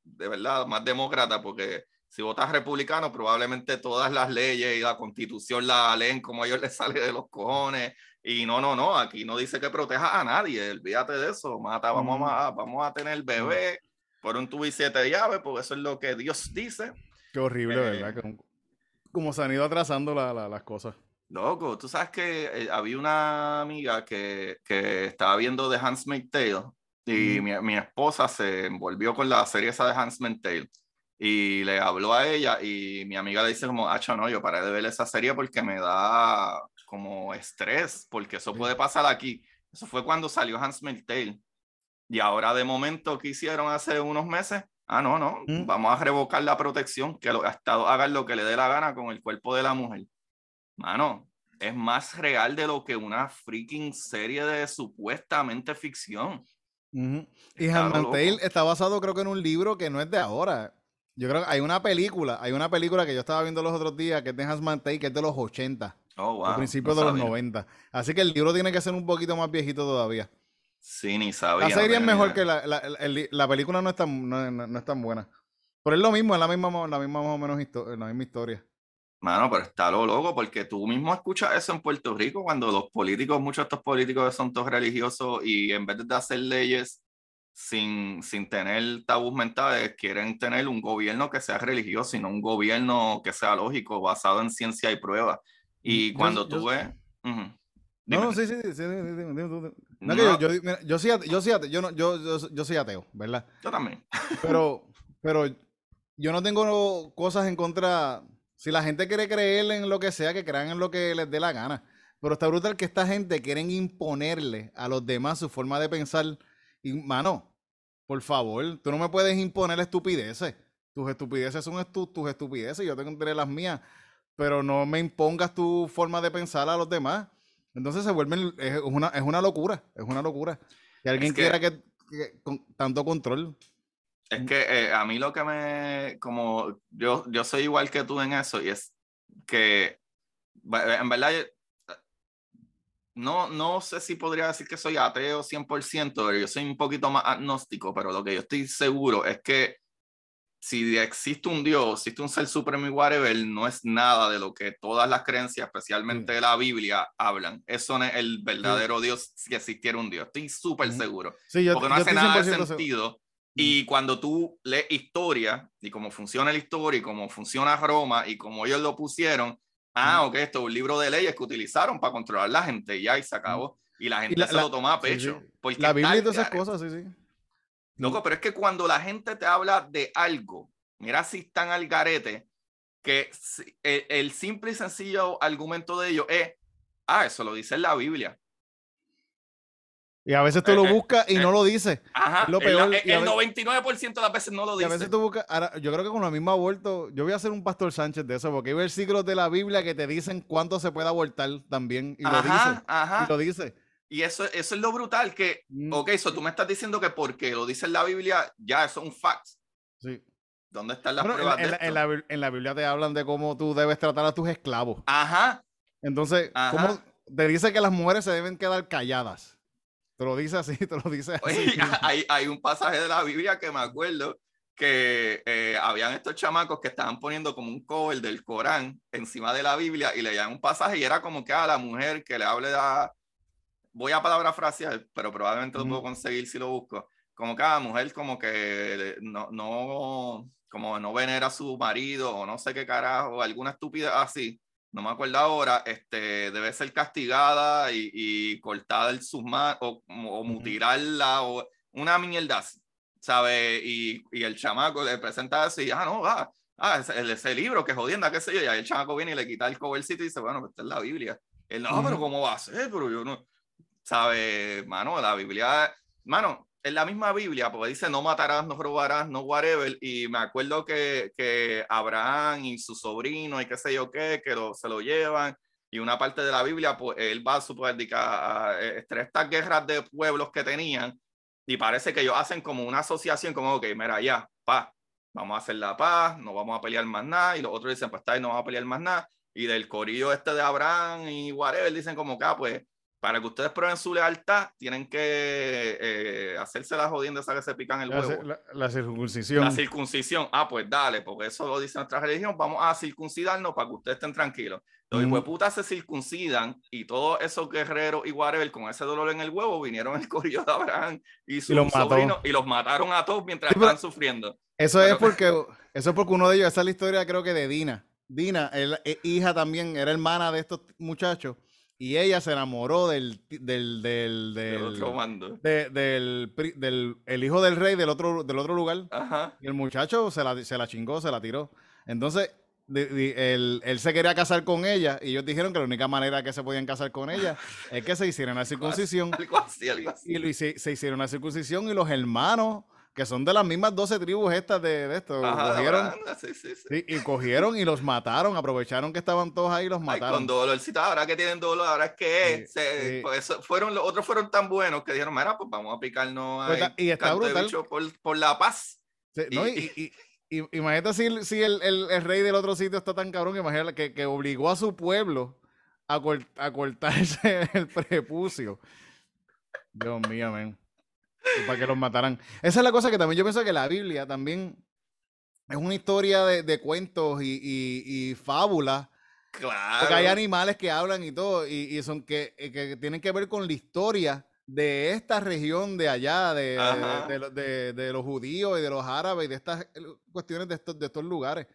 Speaker 1: de verdad más demócrata porque si votas republicano, probablemente todas las leyes y la constitución la leen como a ellos les sale de los cojones. Y no, no, no, aquí no dice que proteja a nadie, olvídate de eso, mata, vamos, a, vamos a tener bebé por un tubo y siete llaves, porque eso es lo que Dios dice.
Speaker 2: Qué horrible, eh, ¿verdad? Como, se han ido atrasando las cosas.
Speaker 1: Loco, tú sabes que eh, había una amiga que, que, estaba viendo The Handmaid's Tale y mi, mi, esposa se envolvió con la serie esa de Handmaid's Tale y le habló a ella y mi amiga le dice como, ah, no, yo paré de ver esa serie porque me da como estrés, porque eso puede pasar aquí. Eso fue cuando salió Hans Tale. Y ahora de momento, ¿qué hicieron hace unos meses? Ah, no, no, mm. vamos a revocar la protección, que los estados hagan lo que le dé la gana con el cuerpo de la mujer. Mano, es más real de lo que una freaking serie de supuestamente ficción.
Speaker 2: Y Hans Tale está basado creo que en un libro que no es de ahora. Yo creo que hay una película, hay una película que yo estaba viendo los otros días que es de Hans Tay, que es de los 80. Oh, wow. principios de los 90. Así que el libro tiene que ser un poquito más viejito todavía.
Speaker 1: Sí, ni sabía.
Speaker 2: La serie es mejor que la, la, la, película no es, tan, no, no, es tan buena. Pero es lo mismo, es la misma, la misma más o menos la misma historia.
Speaker 1: Mano, pero está lo loco, porque tú mismo escuchas eso en Puerto Rico cuando los políticos, muchos de estos políticos son todos religiosos y en vez de hacer leyes sin, sin tener tabús mentales, quieren tener un gobierno que sea religioso, sino un gobierno que sea lógico, basado en ciencia y prueba. Y cuando tú ves...
Speaker 2: No, no, sí, sí, sí, sí, no, yo, yo, yo, soy ateo, yo, soy ateo, yo, no, yo, yo, soy ateo, ¿verdad?
Speaker 1: Yo también.
Speaker 2: Pero, pero yo no tengo cosas en contra. Si la gente quiere creer en lo que sea, que crean en lo que les dé la gana. Pero está brutal que esta gente quieren imponerle a los demás su forma de pensar. Y, mano, por favor, tú no me puedes imponer estupideces. Tus estupideces son tus estupideces, yo tengo que tener las mías, pero no me impongas tu forma de pensar a los demás. Entonces se vuelven, es una, es una locura, es una locura. Que alguien quiera que, con tanto control.
Speaker 1: Es que eh, a mí lo que me, como yo, yo soy igual que tú en eso, y es que en verdad no, no sé si podría decir que soy ateo 100%, pero yo soy un poquito más agnóstico, pero lo que yo estoy seguro es que si existe un Dios, existe un ser supremo y whatever, no es nada de lo que todas las creencias, especialmente la Biblia, hablan. Eso no es el verdadero Dios si existiera un Dios. Estoy súper seguro. porque no hace nada de sentido. Y cuando tú lees historia y cómo funciona la historia y cómo funciona Roma y cómo ellos lo pusieron, ah, ok, esto es un libro de leyes que utilizaron para controlar a la gente y ya y se acabó. Y la gente se lo toma a pecho.
Speaker 2: la Biblia y todas esas cosas, sí, sí.
Speaker 1: Loco, pero es que cuando la gente te habla de algo, mira si están al garete, que el, simple y sencillo argumento de ellos es, ah, eso lo dice en la Biblia.
Speaker 2: Y a veces tú lo eh, eh, buscas y no eh, lo dice.
Speaker 1: Ajá. Lo peor, el, 99% de las veces no lo dice.
Speaker 2: Y a veces tú buscas, yo creo que con la misma aborto, yo voy a hacer un pastor Sánchez de eso, porque hay versículos de la Biblia que te dicen cuánto se puede abortar también. Y lo dice. Ajá. Y lo dice.
Speaker 1: Y eso, eso es lo brutal, que, mm. ok, eso tú me estás diciendo que porque lo dice en la Biblia, ya eso es un fact.
Speaker 2: Sí.
Speaker 1: ¿Dónde están las pruebas
Speaker 2: en,
Speaker 1: de
Speaker 2: en, la, en, la, Biblia te hablan de cómo tú debes tratar a tus esclavos.
Speaker 1: Ajá.
Speaker 2: Entonces, ¿cómo te dice que las mujeres se deben quedar calladas? Te lo dice así, te lo dice así.
Speaker 1: hay, hay, un pasaje de la Biblia que me acuerdo que eh, habían estos chamacos que estaban poniendo como un cover del Corán encima de la Biblia y leían un pasaje y era como que a la mujer que le hable a, voy a palabra frasear, pero probablemente lo puedo conseguir si lo busco. Como cada mujer como que no, no, como no venera a su marido o no sé qué carajo, alguna estupidez así, no me acuerdo ahora, este, debe ser castigada y, y cortada el sus o, o mutilarla o una mierda, ¿sabe? Y, y, el chamaco le presenta así, ah, no, va, ah, ese, ese, libro, que jodienda, qué sé yo, y ahí el chamaco viene y le quita el covercito y dice, bueno, esta es la Biblia. Él, no, pero ¿cómo va a ser? Pero yo no, ¿Sabe? Mano, la Biblia, mano, en la misma Biblia, porque dice no matarás, no robarás, no whatever, y me acuerdo que, que Abraham y su sobrino y qué sé yo qué, que se lo llevan, y una parte de la Biblia, pues él va a su a, a, estas guerras de pueblos que tenían, y parece que ellos hacen como una asociación, como, ok, mira, ya, paz, vamos a hacer la paz, no vamos a pelear más nada, y los otros dicen, pues está no vamos a pelear más nada, y del corillo este de Abraham y whatever, dicen como que, ah, pues para que ustedes prueben su lealtad, tienen que eh, hacerse la jodienda esa que se pican el huevo.
Speaker 2: La, circuncisión.
Speaker 1: La circuncisión. Ah, pues dale, porque eso lo dice nuestra religión. Vamos a circuncidarnos para que ustedes estén tranquilos. Los mm. putas se circuncidan y todos esos guerreros y whatever con ese dolor en el huevo vinieron el corillo de Abraham y su y sobrino y los mataron a todos mientras estaban sufriendo.
Speaker 2: Eso es porque eso es porque uno de ellos, esa es la historia creo que de Dina. Dina, eh, hija también, era hermana de estos muchachos y ella se enamoró del del del del,
Speaker 1: otro mando.
Speaker 2: del, del, el hijo del rey del otro del otro lugar
Speaker 1: Ajá.
Speaker 2: y el muchacho se la, se la chingó se la tiró entonces él, él, se quería casar con ella y ellos dijeron que la única manera que se podían casar con ella es que se hicieran la circuncisión
Speaker 1: algo así, algo así.
Speaker 2: y se, se hicieron la circuncisión y los hermanos que son de las mismas 12 tribus estas de, de esto. cogieron, sí, sí, sí. y cogieron y los mataron, aprovecharon que estaban todos ahí y los mataron.
Speaker 1: Ay, con dolorcito, ahora que tienen dolor, ahora es que se, pues, fueron, los otros fueron tan buenos que dijeron, mira, pues vamos a picarnos
Speaker 2: pues y está brutal.
Speaker 1: Por, por, la paz.
Speaker 2: ¿no? y, y, imagínate si, si el, el, el, rey del otro sitio está tan cabrón, imagínate que, que obligó a su pueblo a, a cortarse el prepucio. Dios mío, amén para que los mataran. Esa es la cosa que también yo pienso que la Biblia también es una historia de, cuentos y, y, fábulas.
Speaker 1: Claro.
Speaker 2: Porque hay animales que hablan y todo, y, son que, eh, que, tienen que ver con la historia de esta región de allá, de, de, de, los judíos y de los árabes y de estas eh, cuestiones de estos, de estos lugares.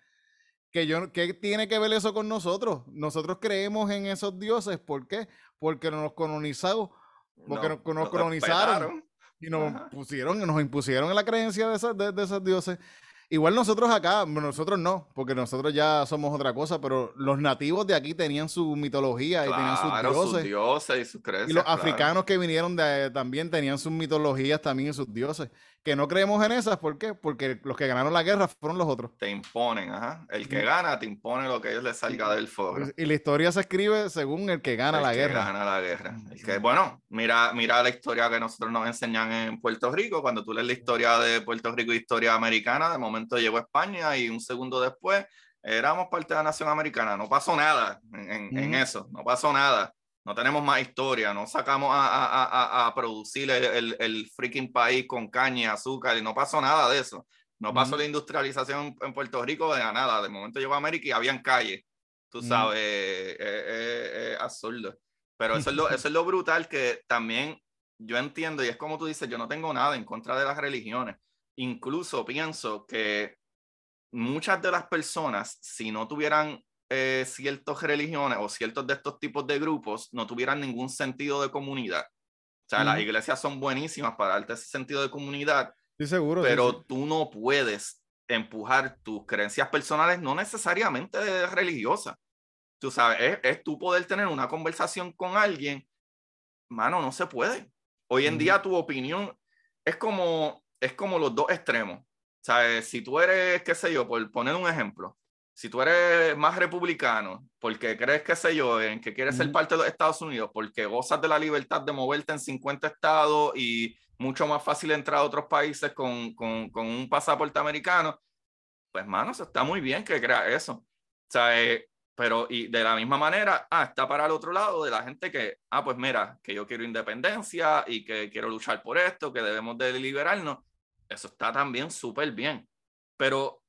Speaker 2: Que, yo, ¿Qué tiene que ver eso con nosotros? Nosotros creemos en esos dioses. ¿Por qué? Porque nos colonizaron, porque nos, colonizaron y nos pusieron, nos impusieron la creencia de, esas, de, esos dioses. Igual nosotros acá, nosotros no, porque nosotros ya somos otra cosa, pero los nativos de aquí tenían su mitología y tenían sus
Speaker 1: dioses. y sus creencias.
Speaker 2: Y los africanos que vinieron de, también tenían sus mitologías también y sus dioses que no creemos en esas, ¿por qué? Porque los que ganaron la guerra fueron los otros.
Speaker 1: Te imponen, ajá. El que gana te impone lo que ellos les salga del foro.
Speaker 2: Y la historia se escribe según el que gana
Speaker 1: el
Speaker 2: la
Speaker 1: que
Speaker 2: guerra.
Speaker 1: gana la guerra. El que, bueno, mira, mira la historia que nosotros nos enseñan en Puerto Rico. Cuando tú lees la historia de Puerto Rico, historia americana, de momento llegó a España y un segundo después éramos parte de la nación americana. No pasó nada en, en eso, no pasó nada. No tenemos más historia, no sacamos a, a, a, a producir el, el, el, freaking país con caña azúcar y no pasó nada de eso. No pasó la industrialización en Puerto Rico de nada. De momento llegó a América y habían calles. Tú sabes, es eh, absurdo. Pero eso es, lo, eso es lo brutal que también yo entiendo y es como tú dices, yo no tengo nada en contra de las religiones. Incluso pienso que muchas de las personas, si no tuvieran eh, ciertas religiones o ciertos de estos tipos de grupos, no tuvieran ningún sentido de comunidad. O sea, las iglesias son buenísimas para darte ese sentido de comunidad.
Speaker 2: Sí, seguro.
Speaker 1: Pero tú no puedes empujar tus creencias personales, no necesariamente religiosas. Tú sabes, es, es tú poder tener una conversación con alguien. Mano, no se puede. Hoy en día tu opinión es como, es como los dos extremos. O sea, si tú eres, qué sé yo, por poner un ejemplo, si tú eres más republicano, porque crees, qué sé yo, en que quieres ser parte de los Estados Unidos, porque gozas de la libertad de moverte en 50 estados y mucho más fácil entrar a otros países con, con, con un pasaporte americano, pues, mano, está muy bien que creas eso. O sea, eh, pero y de la misma manera, ah, está para el otro lado de la gente que, ah, pues mira, que yo quiero independencia y que quiero luchar por esto, que debemos de liberarnos. Eso está también súper bien. Pero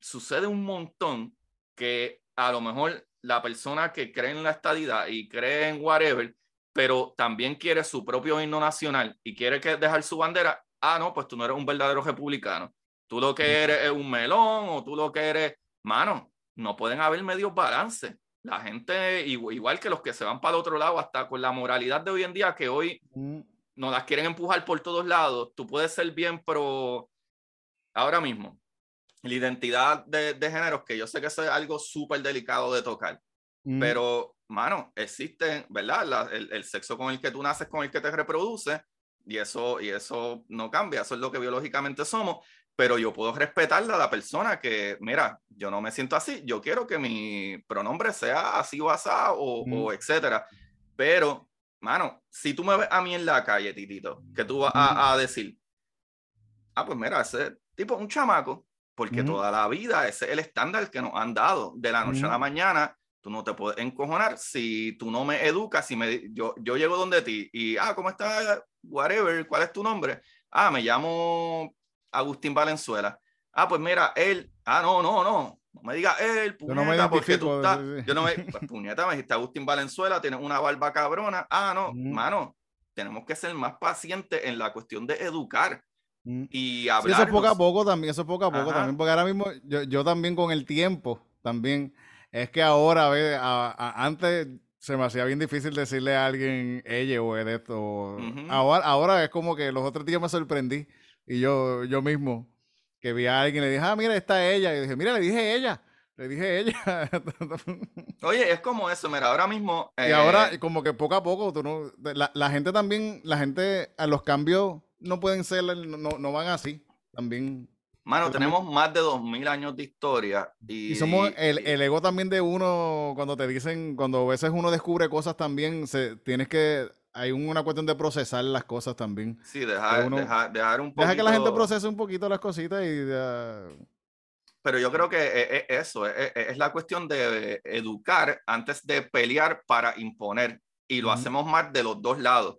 Speaker 1: sucede un montón que a lo mejor la persona que cree en la estadidad y cree en whatever, pero también quiere su propio himno nacional y quiere que dejar su bandera, ah, no, pues tú no eres un verdadero republicano. Tú lo que eres es un melón o tú lo que eres, mano, no pueden haber medios balance. La gente, igual que los que se van para el otro lado, hasta con la moralidad de hoy en día, que hoy nos las quieren empujar por todos lados, tú puedes ser bien, pero ahora mismo, la identidad de, de géneros, que yo sé que eso es algo súper delicado de tocar, pero, mano, existe, ¿verdad? el, el, sexo con el que tú naces, con el que te reproduce, y eso, y eso no cambia, eso es lo que biológicamente somos, pero yo puedo respetarle a la persona que, mira, yo no me siento así, yo quiero que mi pronombre sea así o asá o, o etcétera. Pero, mano, si tú me ves a mí en la calle, titito, que tú vas a, decir, ah, pues mira, ese tipo un chamaco, porque toda la vida ese es el estándar que nos han dado de la noche a la mañana. Tú no te puedes encojonar si tú no me educas, si me, yo, yo llego donde ti y, ah, ¿cómo estás? Whatever, ¿cuál es tu nombre? Ah, me llamo Agustín Valenzuela. Ah, pues mira, él, ah, no, no, no, no me diga él, puñeta, yo no me porque tú estás, yo no me, pues, puñeta, me dijiste Agustín Valenzuela, tiene una barba cabrona. Ah, no, mano, tenemos que ser más pacientes en la cuestión de educar y hablar.
Speaker 2: eso es poco a poco también, eso es poco a poco también, porque ahora mismo yo, yo, también con el tiempo, también, es que ahora, ve, antes se me hacía bien difícil decirle a alguien ella o esto. ahora, ahora es como que los otros días me sorprendí y yo, yo mismo, que vi a alguien, le dije, ah, mira, está ella. Y dije, mira, le dije ella. Le dije ella.
Speaker 1: Oye, es como eso, mira, ahora mismo.
Speaker 2: Y ahora, eh, como que poco a poco, tú no, la, la, gente también, la gente, a los cambios no pueden ser, no, no van así. También.
Speaker 1: Mano, tenemos más de dos mil años de historia. Y,
Speaker 2: y somos el, el, ego también de uno, cuando te dicen, cuando a veces uno descubre cosas también, se, tienes que hay una cuestión de procesar las cosas también.
Speaker 1: Sí, dejar, dejar, un poquito...
Speaker 2: Deja que la gente procese un poquito las cositas y...
Speaker 1: Pero yo creo que e, e, eso, e, es, la cuestión de educar antes de pelear para imponer. Y lo hacemos más de los dos lados.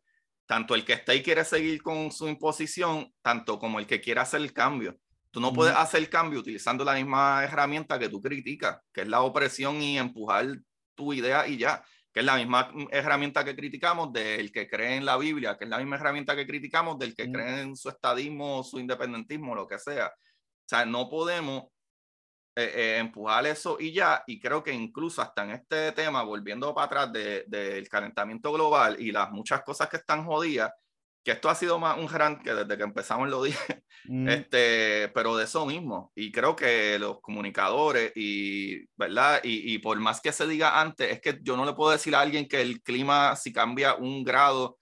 Speaker 1: Tanto el que está y quiere seguir con su imposición, tanto como el que quiere hacer el cambio. Tú no puedes hacer el cambio utilizando la misma herramienta que tú criticas, que es la opresión y empujar tu idea y ya que es la misma herramienta que criticamos del que cree en la Biblia, que es la misma herramienta que criticamos del que mm. cree en su estadismo, su independentismo, lo que sea. O sea, no podemos eh, eh, empujar eso y ya, y creo que incluso hasta en este tema, volviendo para atrás del de, calentamiento global y las muchas cosas que están jodidas, que esto ha sido más un gran que desde que empezamos lo dije, mm. este, pero de eso mismo. Y creo que los comunicadores y, ¿verdad? Y, y, por más que se diga antes, es que yo no le puedo decir a alguien que el clima, si cambia un grado,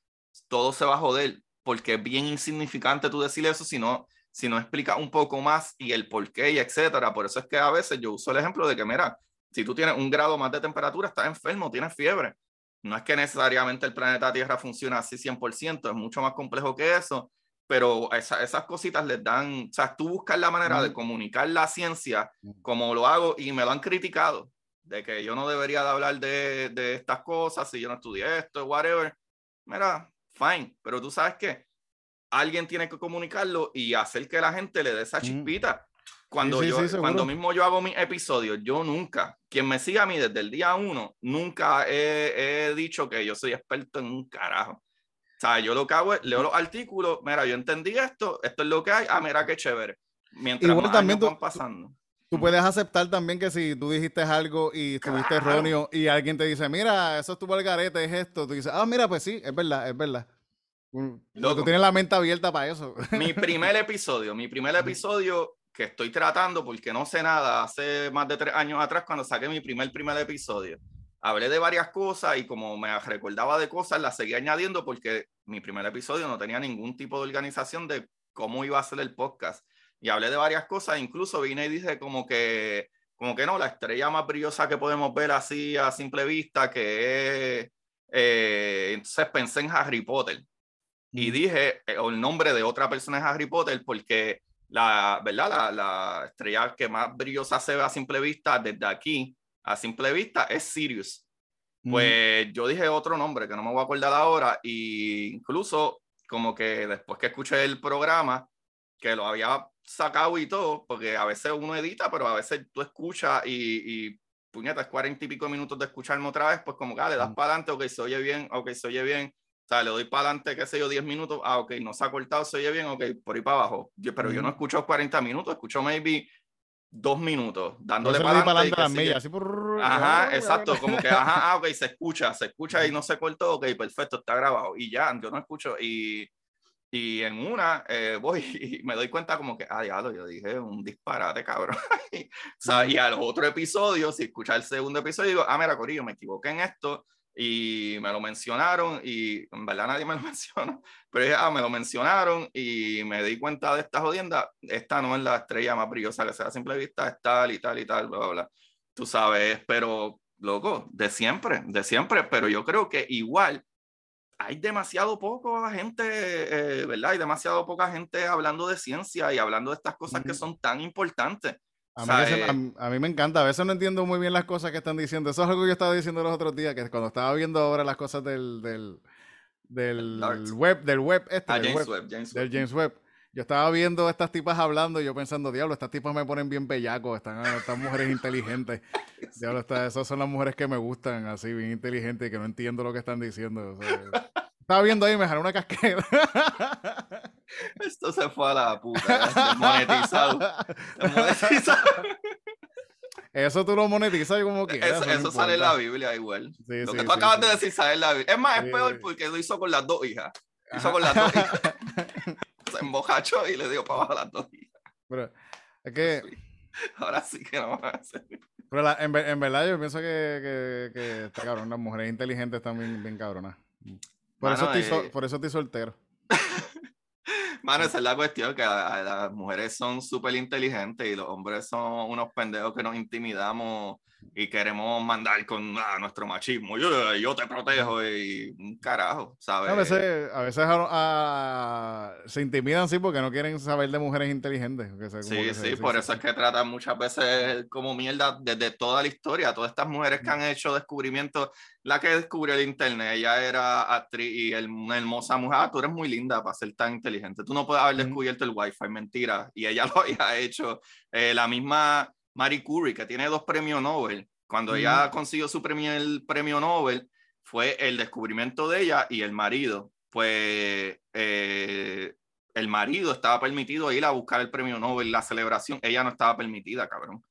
Speaker 1: todo se va a joder, porque es bien insignificante tú decir eso si no, si no explica un poco más y el por qué y etcétera. Por eso es que a veces yo uso el ejemplo de que, mira, si tú tienes un grado más de temperatura, estás enfermo, tienes fiebre no es que necesariamente el planeta Tierra funcione así 100%, es mucho más complejo que eso, pero esas cositas les dan, o sea, tú buscas la manera de comunicar la ciencia como lo hago y me lo han criticado. de que yo no debería de hablar de, de estas cosas si yo no estudié esto, whatever. Mira, fine, pero tú sabes que alguien tiene que comunicarlo y hacer que la gente le dé esa chispita. Cuando, yo, cuando mismo yo hago mis episodios, yo nunca, quien me siga a mí desde el día uno, nunca he, he dicho que yo soy experto en un carajo. O sea, yo lo que hago es, leo los artículos, mira, yo entendí esto, esto es lo que hay, ah, mira qué chévere. Mientras Igual más también van pasando.
Speaker 2: Tú puedes aceptar también que si tú dijiste algo y estuviste erróneo y alguien te dice, mira, eso estuvo el garete, es esto, tú dices, ah, mira, pues sí, es verdad, es verdad. Mm, tú tienes la mente abierta para eso.
Speaker 1: Mi primer episodio, mi primer episodio que estoy tratando porque no sé nada, hace más de tres años atrás cuando saqué mi primer primer episodio. Hablé de varias cosas y como me recordaba de cosas, las seguí añadiendo porque mi primer episodio no tenía ningún tipo de organización de cómo iba a ser el podcast. Y hablé de varias cosas, incluso vine y dije como que, como que no, la estrella más brillosa que podemos ver así a simple vista, que es, eh, entonces pensé en Harry Potter. Y dije eh, el nombre de otra persona en Harry Potter porque la, ¿verdad? La, la, estrella que más brillosa se ve a simple vista desde aquí, a simple vista, es Sirius. Pues yo dije otro nombre que no me voy a acordar ahora, y incluso como que después que escuché el programa, que lo había sacado y todo, porque a veces uno edita, pero a veces tú escuchas y, y puñetas, cuarenta y pico minutos de escucharme otra vez, pues como que ah, le das para adelante, ok, se oye bien, ok, se oye bien, sea, le doy para adelante, qué sé yo, 10 minutos. Ah, ok, no se ha cortado, se oye bien, ok, por ahí para abajo. Yo, pero yo no escucho 40 minutos, escucho maybe dos minutos, dándole para adelante. así por... Ajá, exacto, como que, ajá, ah, ok, se escucha, se escucha y no se cortó, ok, perfecto, está grabado. Y ya, yo no escucho. Y, y en una eh, voy y me doy cuenta como que, ah, diablo, yo dije un disparate, cabrón. o sea, y al otro episodio, si escucha el segundo episodio, digo, ah, mira, Corillo, me equivoqué en esto y me lo mencionaron y en verdad nadie me lo mencionó, pero dije, ah, me lo mencionaron y me di cuenta de esta jodienda, esta no es la estrella más brillosa que sea a simple vista, es tal y tal y tal, bla, bla, bla. Tú sabes, pero loco, de siempre, de siempre, pero yo creo que igual hay demasiado poco gente, eh, ¿verdad? Hay demasiado poca gente hablando de ciencia y hablando de estas cosas que son tan importantes.
Speaker 2: A mí, me encanta. A veces no entiendo muy bien las cosas que están diciendo. Eso es algo que yo estaba diciendo los otros días, que cuando estaba viendo ahora las cosas del, del, del web, del web este, ah, James web, del James Webb. Yo estaba viendo estas tipas hablando y yo pensando, diablo, estas tipas me ponen bien bellacos, están estas mujeres inteligentes. diablo, esas son las mujeres que me gustan, así, bien inteligentes y que no entiendo lo que están diciendo. Estaba viendo ahí me jaló una casquera.
Speaker 1: Esto se fue a la puta. Monetizado. monetizado.
Speaker 2: Eso tú lo monetizas como quieras.
Speaker 1: Eso, eso, sale en la Biblia igual. lo que tú acabas de decir sale en la Biblia. Es más, es peor porque lo hizo con las dos hijas. Hizo con las dos hijas. Se embojachó y le dio para abajo a las dos hijas.
Speaker 2: Pero, es que.
Speaker 1: Ahora sí que no va a hacer.
Speaker 2: Pero la, en, en, verdad yo pienso que, que, que está cabrón. Las mujeres inteligentes están bien, bien cabronas. Por, eso estoy, eh, por eso estoy soltero.
Speaker 1: Mano, esa es la cuestión, que las mujeres son súper inteligentes y los hombres son unos pendejos que nos intimidamos y queremos mandar con ah, nuestro machismo. Yo, yo, te protejo y un carajo, ¿sabes?
Speaker 2: A veces, a veces ah, se intimidan, sí, porque no quieren saber de mujeres inteligentes.
Speaker 1: sí, sí, por eso es que tratan muchas veces como mierda desde toda la historia. Todas estas mujeres que han hecho descubrimientos, la que descubrió el internet, ella era actriz y una hermosa mujer. Ah, tú eres muy linda para ser tan inteligente. Tú no puedes haber descubierto el wifi, mentira. Y ella lo había hecho. Eh, la misma Marie Curie, que tiene dos premios Nobel, cuando ella consiguió su premio, el premio Nobel, fue el descubrimiento de ella y el marido. Pues eh, el marido estaba permitido ir a buscar el premio Nobel, la celebración, ella no estaba permitida, cabrón.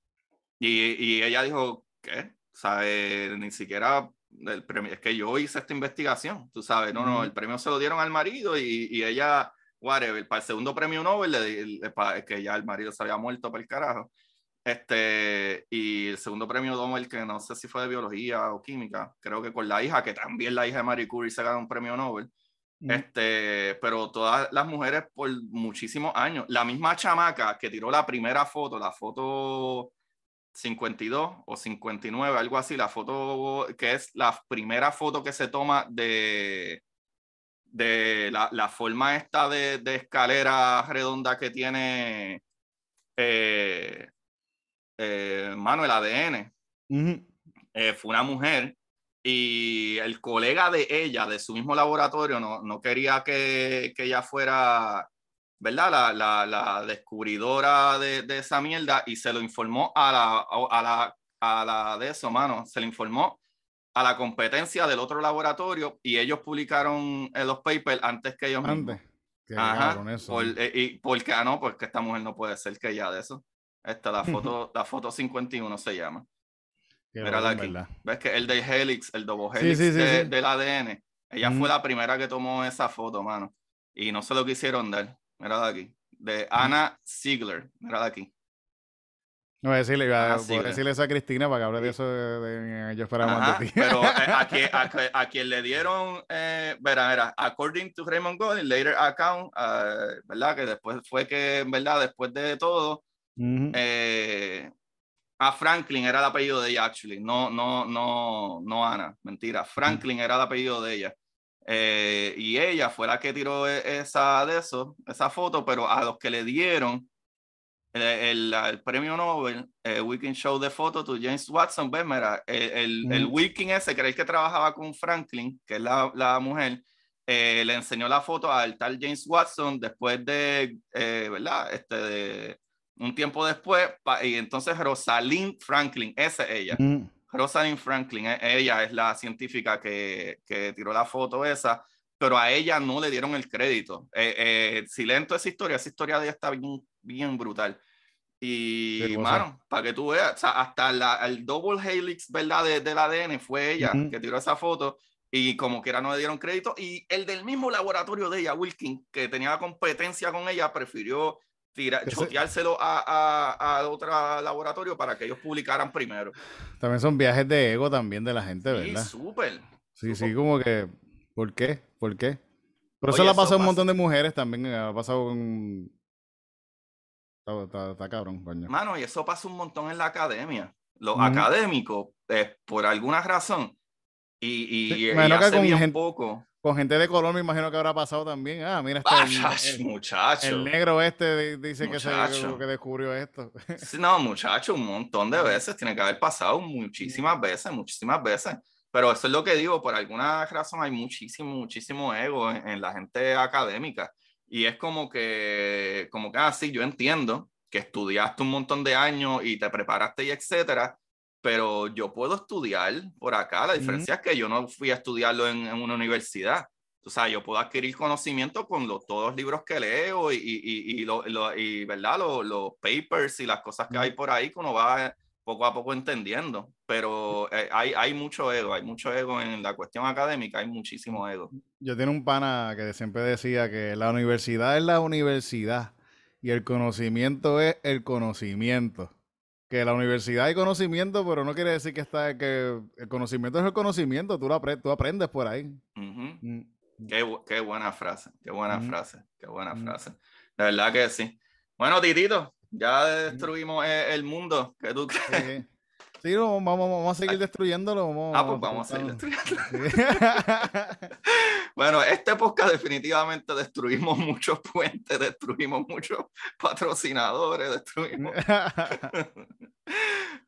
Speaker 1: Y, y ella dijo, ¿qué? ¿Sabe? Ni siquiera el premio, es que yo hice esta investigación, tú sabes, no, no, el premio se lo dieron al marido y, y ella, whatever, para el segundo premio Nobel, le, para, que ya el marido se había muerto para el carajo, este, y el segundo premio Nobel, que no sé si fue de biología o química, creo que con la hija, que también la hija de Marie Curie se ganó un premio Nobel. Este, pero todas las mujeres por muchísimos años, la misma chamaca que tiró la primera foto, la foto 52 o 59, algo así, la foto que es la primera foto que se toma de, de la, la forma esta de, de, escalera redonda que tiene eh, eh, mano, el ADN. eh, fue una mujer y el colega de ella, de su mismo laboratorio, no, no quería que, que, ella fuera, ¿verdad? La, la, la descubridora de, de, esa mierda y se lo informó a la, a la, a la de eso, mano, se le informó a la competencia del otro laboratorio y ellos publicaron eh, los papers antes que ellos
Speaker 2: antes.
Speaker 1: Ajá, por, eh, y porque, ah, no, porque esta mujer no puede ser que ya de eso. Esta, la foto, la foto 51 se llama. Mira aquí. ¿Ves que el de Helix, el double helix del ADN? Ella fue la primera que tomó esa foto, mano. Y no sé lo que hicieron de él. Mira de aquí. De Anna Ziegler. Mira de aquí.
Speaker 2: No, voy a decirle, a, decirle eso a Cristina para que hable de eso. De, yo esperaba más de ti.
Speaker 1: Pero eh, a, quien, le dieron, eh, verá, verá, according to Raymond Golding, later account, uh, ¿verdad? Que después fue que, ¿verdad? Después de todo, eh, a Franklin era el apellido de ella, actually. No, no, no, no Ana, mentira. Franklin era el apellido de ella. Eh, y ella fue la que tiró e, esa de eso, esa foto, pero a los que le dieron el, el, premio Nobel, el Weekend Show de foto to James Watson, ves, mira, el, el, Weekend ese, creéis que trabajaba con Franklin, que es la, la mujer, eh, le enseñó la foto al tal James Watson después de, eh, ¿verdad? Este, de, un tiempo después, y entonces Rosalind Franklin, esa es ella. Mm. Rosalind Franklin, e, ella es la científica que, que, tiró la foto esa, pero a ella no le dieron el crédito. Eh, eh, si lento esa historia, esa historia de ella está bien, bien brutal. Y, mano, para que tú veas, hasta la, el double helix, ¿verdad? De, del ADN fue ella que tiró esa foto y como quiera no le dieron crédito. Y el del mismo laboratorio de ella, Wilkin, que tenía competencia con ella, prefirió tira, choteárselo a, a, a, otro laboratorio para que ellos publicaran primero.
Speaker 2: También son viajes de ego también de la gente, ¿verdad?
Speaker 1: Sí, súper.
Speaker 2: Sí, sí, como que, ¿por qué? ¿Por qué? Pero eso le ha pasado a un montón de mujeres también, ha pasado con... Está, cabrón, coño.
Speaker 1: Mano, y eso pasa un montón en la academia. Los académicos, eh, por alguna razón, y, y, hace bien poco
Speaker 2: con gente de color me imagino que habrá pasado también. Ah, mira,
Speaker 1: este el, muchacho.
Speaker 2: El negro este dice que, se, que descubrió esto.
Speaker 1: no, muchacho, un montón de veces. Tiene que haber pasado muchísimas veces, muchísimas veces. Pero eso es lo que digo, por alguna razón hay muchísimo, muchísimo ego en, la gente académica. Y es como que, como que, ah, sí, yo entiendo que estudiaste un montón de años y te preparaste y etcétera, pero yo puedo estudiar por acá. La diferencia es que yo no fui a estudiarlo en, una universidad. O sea, yo puedo adquirir conocimiento con todos los libros que leo y, y, y, lo, y ¿verdad? Los, papers y las cosas que hay por ahí que uno va poco a poco entendiendo. Pero eh, hay, hay mucho ego, hay mucho ego en la cuestión académica, hay muchísimo ego.
Speaker 2: Yo tengo un pana que siempre decía que la universidad es la universidad y el conocimiento es el conocimiento que la universidad hay conocimiento, pero no quiere decir que está que el conocimiento es el conocimiento, tú, lo tú aprendes por ahí.
Speaker 1: Mm. qué, buena frase, qué buena frase, qué buena frase. De verdad que sí. Bueno, Titito, ya destruimos e, el mundo que tú crees.
Speaker 2: Sí, vamos, vamos, a seguir destruyéndolo.
Speaker 1: Vamos, ah, pues vamos a seguir destruyéndolo. bueno, este podcast definitivamente destruimos muchos puentes, destruimos muchos patrocinadores, destruimos.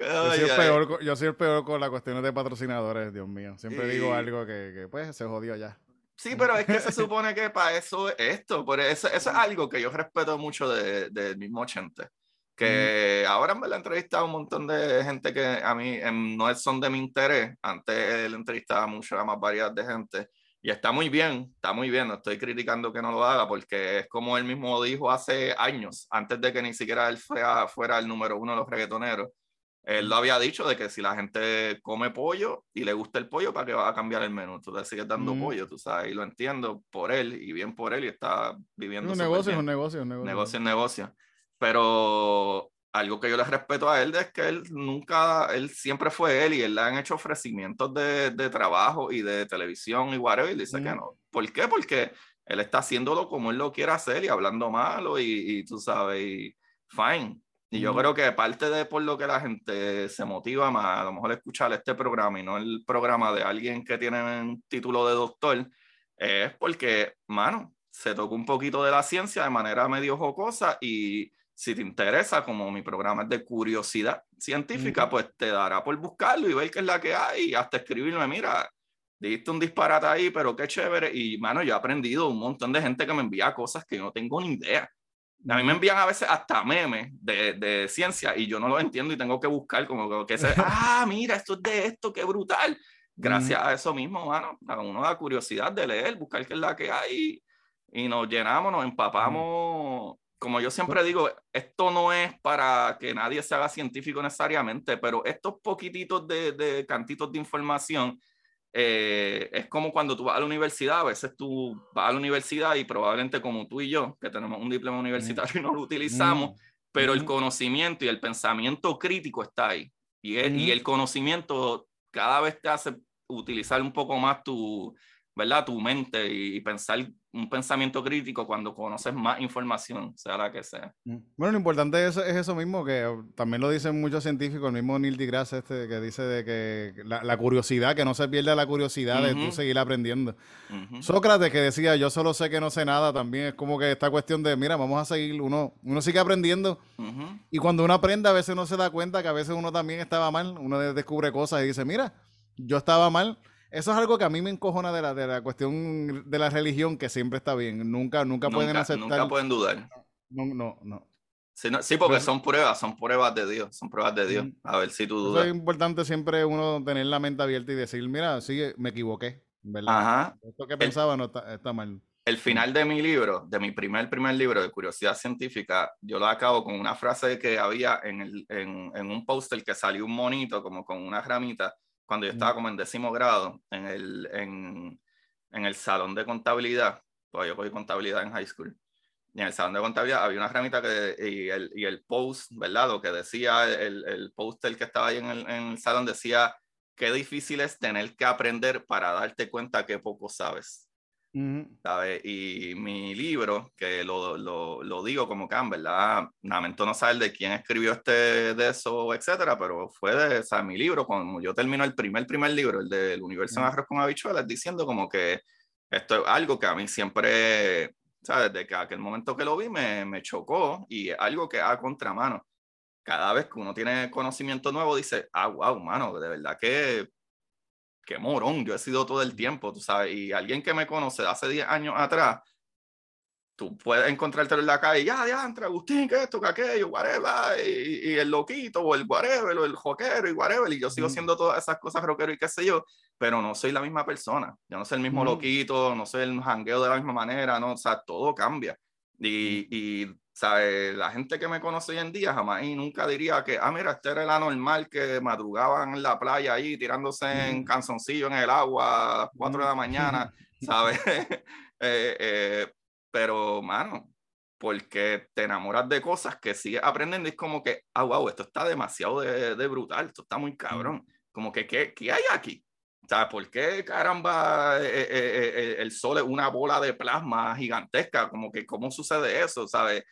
Speaker 2: yo, soy el peor, yo soy el peor con las cuestiones de patrocinadores, Dios mío. Siempre digo algo que, que, pues se jodió ya.
Speaker 1: Sí, pero es que se supone que para eso es esto. Por eso, eso es algo que yo respeto mucho del de, mismo 80 que ahora me la entrevistado un montón de gente que a mí em, no son de mi interés. Antes él entrevistaba mucho a más variedad de gente y está muy bien, está muy bien. No estoy criticando que no lo haga porque es como él mismo dijo hace años, antes de que ni siquiera él fuera, fuera el número uno de los reggaetoneros. Él lo había dicho de que si la gente come pollo y le gusta el pollo, ¿para qué va a cambiar el menú? Tú le sigues dando pollo, tú sabes, y lo entiendo por él y bien por él y está viviendo.
Speaker 2: Un negocio, un negocio, un
Speaker 1: negocio. Negocio, un negocio pero algo que yo le respeto a él es que él nunca, él siempre fue él y él le han hecho ofrecimientos de, de trabajo y de televisión y whatever, y dice que no. ¿Por qué? Porque él está haciéndolo como él lo quiere hacer y hablando malo y, y tú sabes, y fine. Y yo creo que parte de por lo que la gente se motiva más, a lo mejor escuchar este programa y no el programa de alguien que tiene un título de doctor, es porque, mano, se tocó un poquito de la ciencia de manera medio jocosa y si te interesa, como mi programa es de curiosidad científica, pues te dará por buscarlo y ver qué es la que hay y hasta escribirme, mira, diste un disparate ahí, pero qué chévere. Y, mano, yo he aprendido un montón de gente que me envía cosas que yo no tengo ni idea. A mí me envían a veces hasta memes de, de ciencia y yo no los entiendo y tengo que buscar como que, se, ah, mira, esto es de esto, qué brutal. Gracias a eso mismo, mano, a uno da curiosidad de leer, buscar qué es la que hay y nos llenamos, nos empapamos como yo siempre digo, esto no es para que nadie se haga científico necesariamente, pero estos poquititos de, de cantitos de información eh, es como cuando tú vas a la universidad, a veces tú vas a la universidad y probablemente como tú y yo, que tenemos un diploma universitario y no lo utilizamos, pero el conocimiento y el pensamiento crítico está ahí. Y, y el conocimiento cada vez te hace utilizar un poco más tu, ¿verdad? Tu mente y pensar un pensamiento crítico cuando conoces más información, sea la que sea.
Speaker 2: Mm. Bueno, lo importante es, es eso mismo, que también lo dicen muchos científicos, el mismo Neil deGrasse este, que dice de que la, curiosidad, que no se pierda la curiosidad de tú seguir aprendiendo. Sócrates que decía, yo solo sé que no sé nada, también es como que esta cuestión de, mira, vamos a seguir, uno, uno sigue aprendiendo y cuando uno aprende a veces uno se da cuenta que a veces uno también estaba mal, uno descubre cosas y dice, mira, yo estaba mal eso es algo que a mí me encojona de la, de la cuestión de la religión, que siempre está bien. Nunca, nunca, pueden aceptar.
Speaker 1: Nunca pueden dudar.
Speaker 2: No, no, no.
Speaker 1: Sí, porque son pruebas, son pruebas de Dios, son pruebas de Dios. A ver si tú dudas.
Speaker 2: es importante siempre uno tener la mente abierta y decir, mira, sí, me equivoqué, ¿verdad?
Speaker 1: Ajá.
Speaker 2: Esto que pensaba no está, mal.
Speaker 1: El final de mi libro, de mi primer, primer libro de curiosidad científica, yo lo acabo con una frase que había en, el, en, en un póster que salió un monito como con una ramita cuando yo estaba como en décimo grado, en el, en, en el salón de contabilidad, pues yo cogí contabilidad en high school, y en el salón de contabilidad había una ramita que, y, el, y el post, ¿verdad? Lo que decía, el, el póster que estaba ahí en el, en el salón decía, qué difícil es tener que aprender para darte cuenta que poco sabes. Y mi libro, que lo, lo, lo digo como que, ah, ¿verdad? Lamento no saber de quién escribió este, de eso, etcétera, pero fue de, o sea, mi libro, cuando yo termino el primer, primer libro, el del universo en arroz con habichuelas, diciendo como que esto es algo que a mí siempre, sea, desde que aquel momento que lo vi me, me chocó y es algo que a contramano. Cada vez que uno tiene conocimiento nuevo, dice, ah, wow, mano, de verdad que qué morón, yo he sido todo el tiempo, tú sabes, y alguien que me conoce de hace 10 años atrás, tú puedes encontrarte en la calle, ya, ya, entre Agustín, que esto, que aquello, whatever, y, y, el loquito, o el whatever, o el joquero, y whatever, y yo sigo siendo todas esas cosas rockero y qué sé yo, pero no soy la misma persona, yo no soy el mismo loquito, no soy el jangueo de la misma manera, no, o sea, todo cambia. Y, y ¿sabe? La gente que me conoce hoy en día jamás y nunca diría que, ah, mira, este era el anormal que madrugaban en la playa ahí tirándose en canzoncillo en el agua a las 4 de la mañana, ¿sabes? Eh, eh, pero, mano, porque te enamoras de cosas que sigues aprendiendo y es como que, ah, wow, esto está demasiado de, de brutal, esto está muy cabrón. Como que, ¿qué, qué hay aquí? ¿Sabes por qué caramba eh, el sol es una bola de plasma gigantesca? Como que, ¿cómo sucede eso? ¿Sabes?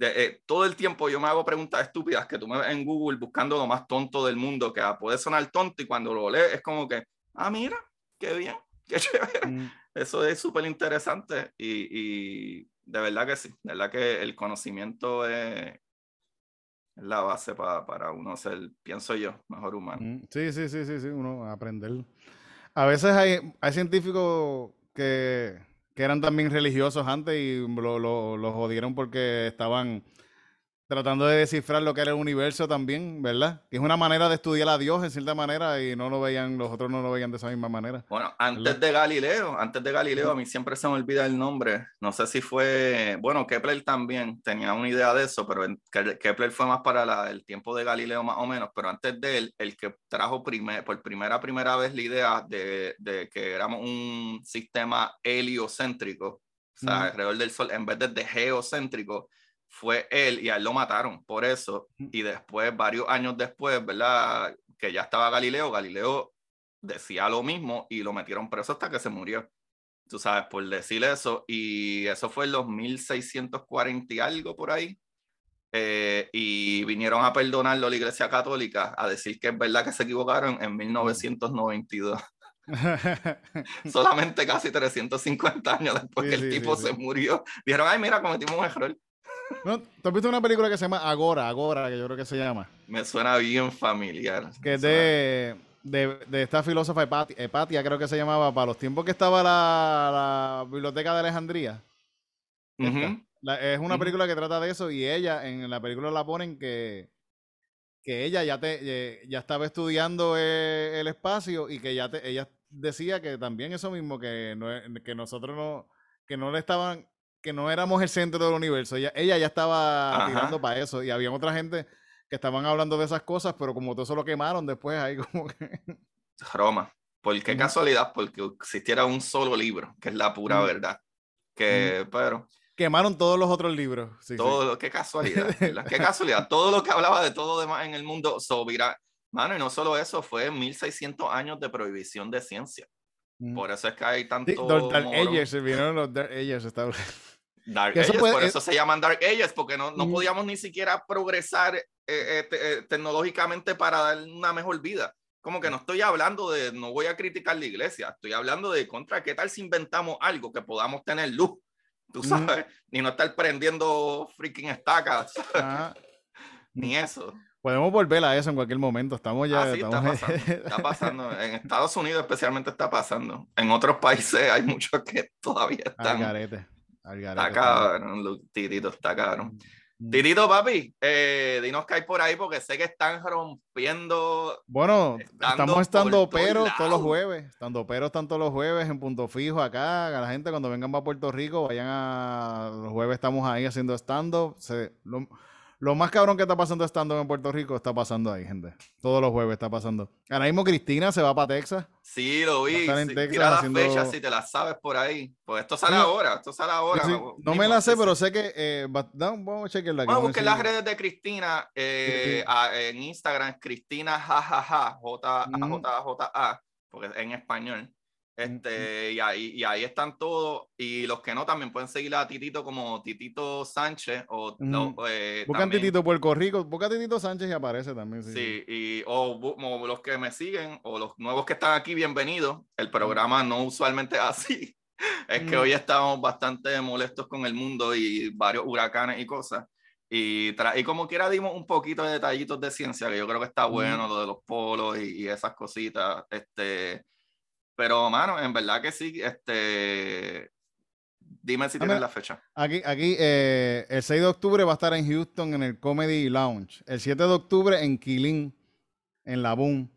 Speaker 1: Eh, todo el tiempo yo me hago preguntas estúpidas que tú me ves en Google buscando lo más tonto del mundo, que puede sonar tonto y cuando lo lees es como que, ah, mira, qué bien, qué chévere. Mm. Eso es súper interesante y, y, de verdad que sí, de verdad que el conocimiento es, la base para, para uno ser, pienso yo, mejor humano. Mm,
Speaker 2: sí, sí, sí, sí, sí, uno aprender. A veces hay, hay científicos que que eran también religiosos antes y lo, lo, lo jodieron porque estaban tratando de descifrar lo que era el universo también, ¿verdad? Que es una manera de estudiar a Dios en cierta manera y no lo veían, los otros no lo veían de esa misma manera.
Speaker 1: Bueno, antes de Galileo, antes de Galileo, a mí siempre se me olvida el nombre. No sé si fue, bueno, Kepler también tenía una idea de eso, pero Kepler fue más para la, el tiempo de Galileo más o menos, pero antes de él, el que trajo primer, por primera, primera vez la idea de, de que éramos un sistema heliocéntrico, o sea, alrededor del Sol, en vez de, de geocéntrico, fue él y a él lo mataron por eso. Y después, varios años después, ¿verdad? Que ya estaba Galileo, Galileo decía lo mismo y lo metieron preso hasta que se murió. Tú sabes, por decir eso. Y eso fue en los 1640 y algo por ahí. Eh, y vinieron a perdonarlo la Iglesia Católica, a decir que es verdad que se equivocaron en 1992. Solamente casi 350 años después que el tipo se murió. Dijeron, ay, mira, cometimos un error.
Speaker 2: ¿No? ¿Tú has visto una película que se llama Agora, Agora, que yo creo que se llama?
Speaker 1: Me suena bien familiar.
Speaker 2: Que es de, de, de, esta filósofa Hepatia, creo que se llamaba, para los tiempos que estaba la, la Biblioteca de Alejandría. es una película que trata de eso y ella, en la película la ponen que, que ella ya, te, ya estaba estudiando eh, el, espacio y que ya te, ella decía que también eso mismo, que, no, que nosotros no, que no le estaban que no éramos el centro del universo. Ella, ella ya estaba tirando para eso. Y había otra gente que estaban hablando de esas cosas, pero como todo eso lo quemaron después ahí como que...
Speaker 1: Roma. ¿Por qué casualidad? Porque existiera un solo libro, que es la pura verdad. Que, pero...
Speaker 2: Quemaron todos los otros libros.
Speaker 1: todo, qué casualidad. qué casualidad. Todo lo que hablaba de todo demás en el mundo, sobirá. Mano, y no solo eso, fue 1600 años de prohibición de ciencia. Por eso es que hay tanto. Sí,
Speaker 2: Dark Ages, vinieron los Dark Ages.
Speaker 1: Dark Ages, por eso se llaman Dark Ages, porque no, no podíamos ni siquiera progresar eh, eh, eh, tecnológicamente para dar una mejor vida. Como que no estoy hablando de, no voy a criticar la iglesia, estoy hablando de contra, ¿qué tal si inventamos algo que podamos tener luz? Tú sabes, ni no estar prendiendo freaking estacas, ni eso.
Speaker 2: Podemos volver a eso en cualquier momento. Estamos ya.
Speaker 1: Ah,
Speaker 2: está,
Speaker 1: pasando, está pasando. En Estados Unidos, especialmente, está pasando. En otros países hay muchos que todavía están. Está cabrón, Titito, está cabrón. Mm. Titito, papi, eh, dinos que hay por ahí porque sé que están rompiendo.
Speaker 2: Bueno, estamos estando pero todos los jueves. Estando pero están todos los jueves en punto fijo acá. A la gente cuando vengan a Puerto Rico, vayan a. Los jueves estamos ahí haciendo stand-up. Lo más cabrón que está pasando estando en Puerto Rico está pasando ahí, gente. Todos los jueves está pasando. Ahora mismo Cristina se va para Texas.
Speaker 1: Sí, lo vi. en sí, Texas las fechas si te las sabes por ahí. Pues esto sale ahora, esto sale ahora.
Speaker 2: no me la sé, pero sé que... Eh, vamos a chequearla.
Speaker 1: Vamos a buscar las redes de Cristina eh, en Instagram. Cristina jajaja, J, J, J, A, porque en español. Este, y, ahí, y ahí están todos. Y los que no también pueden seguir a Titito como Titito Sánchez. O,
Speaker 2: eh, Buscan Titito Puerto Rico. Busca Titito Sánchez y aparece también.
Speaker 1: Sí, y, o, los que me siguen o los nuevos que están aquí, bienvenidos. El programa no usualmente es así. es que hoy estamos bastante molestos con el mundo y varios huracanes y cosas. Y, y como quiera dimos un poquito de detallitos de ciencia, que yo creo que está bueno, lo de los polos y, y esas cositas. Este, pero, mano, en verdad que sí, este... Dime si tienes la fecha.
Speaker 2: Aquí, aquí eh, el 6 de octubre va a estar en Houston en el Comedy Lounge. El 7 de octubre en Killing, en La Boom.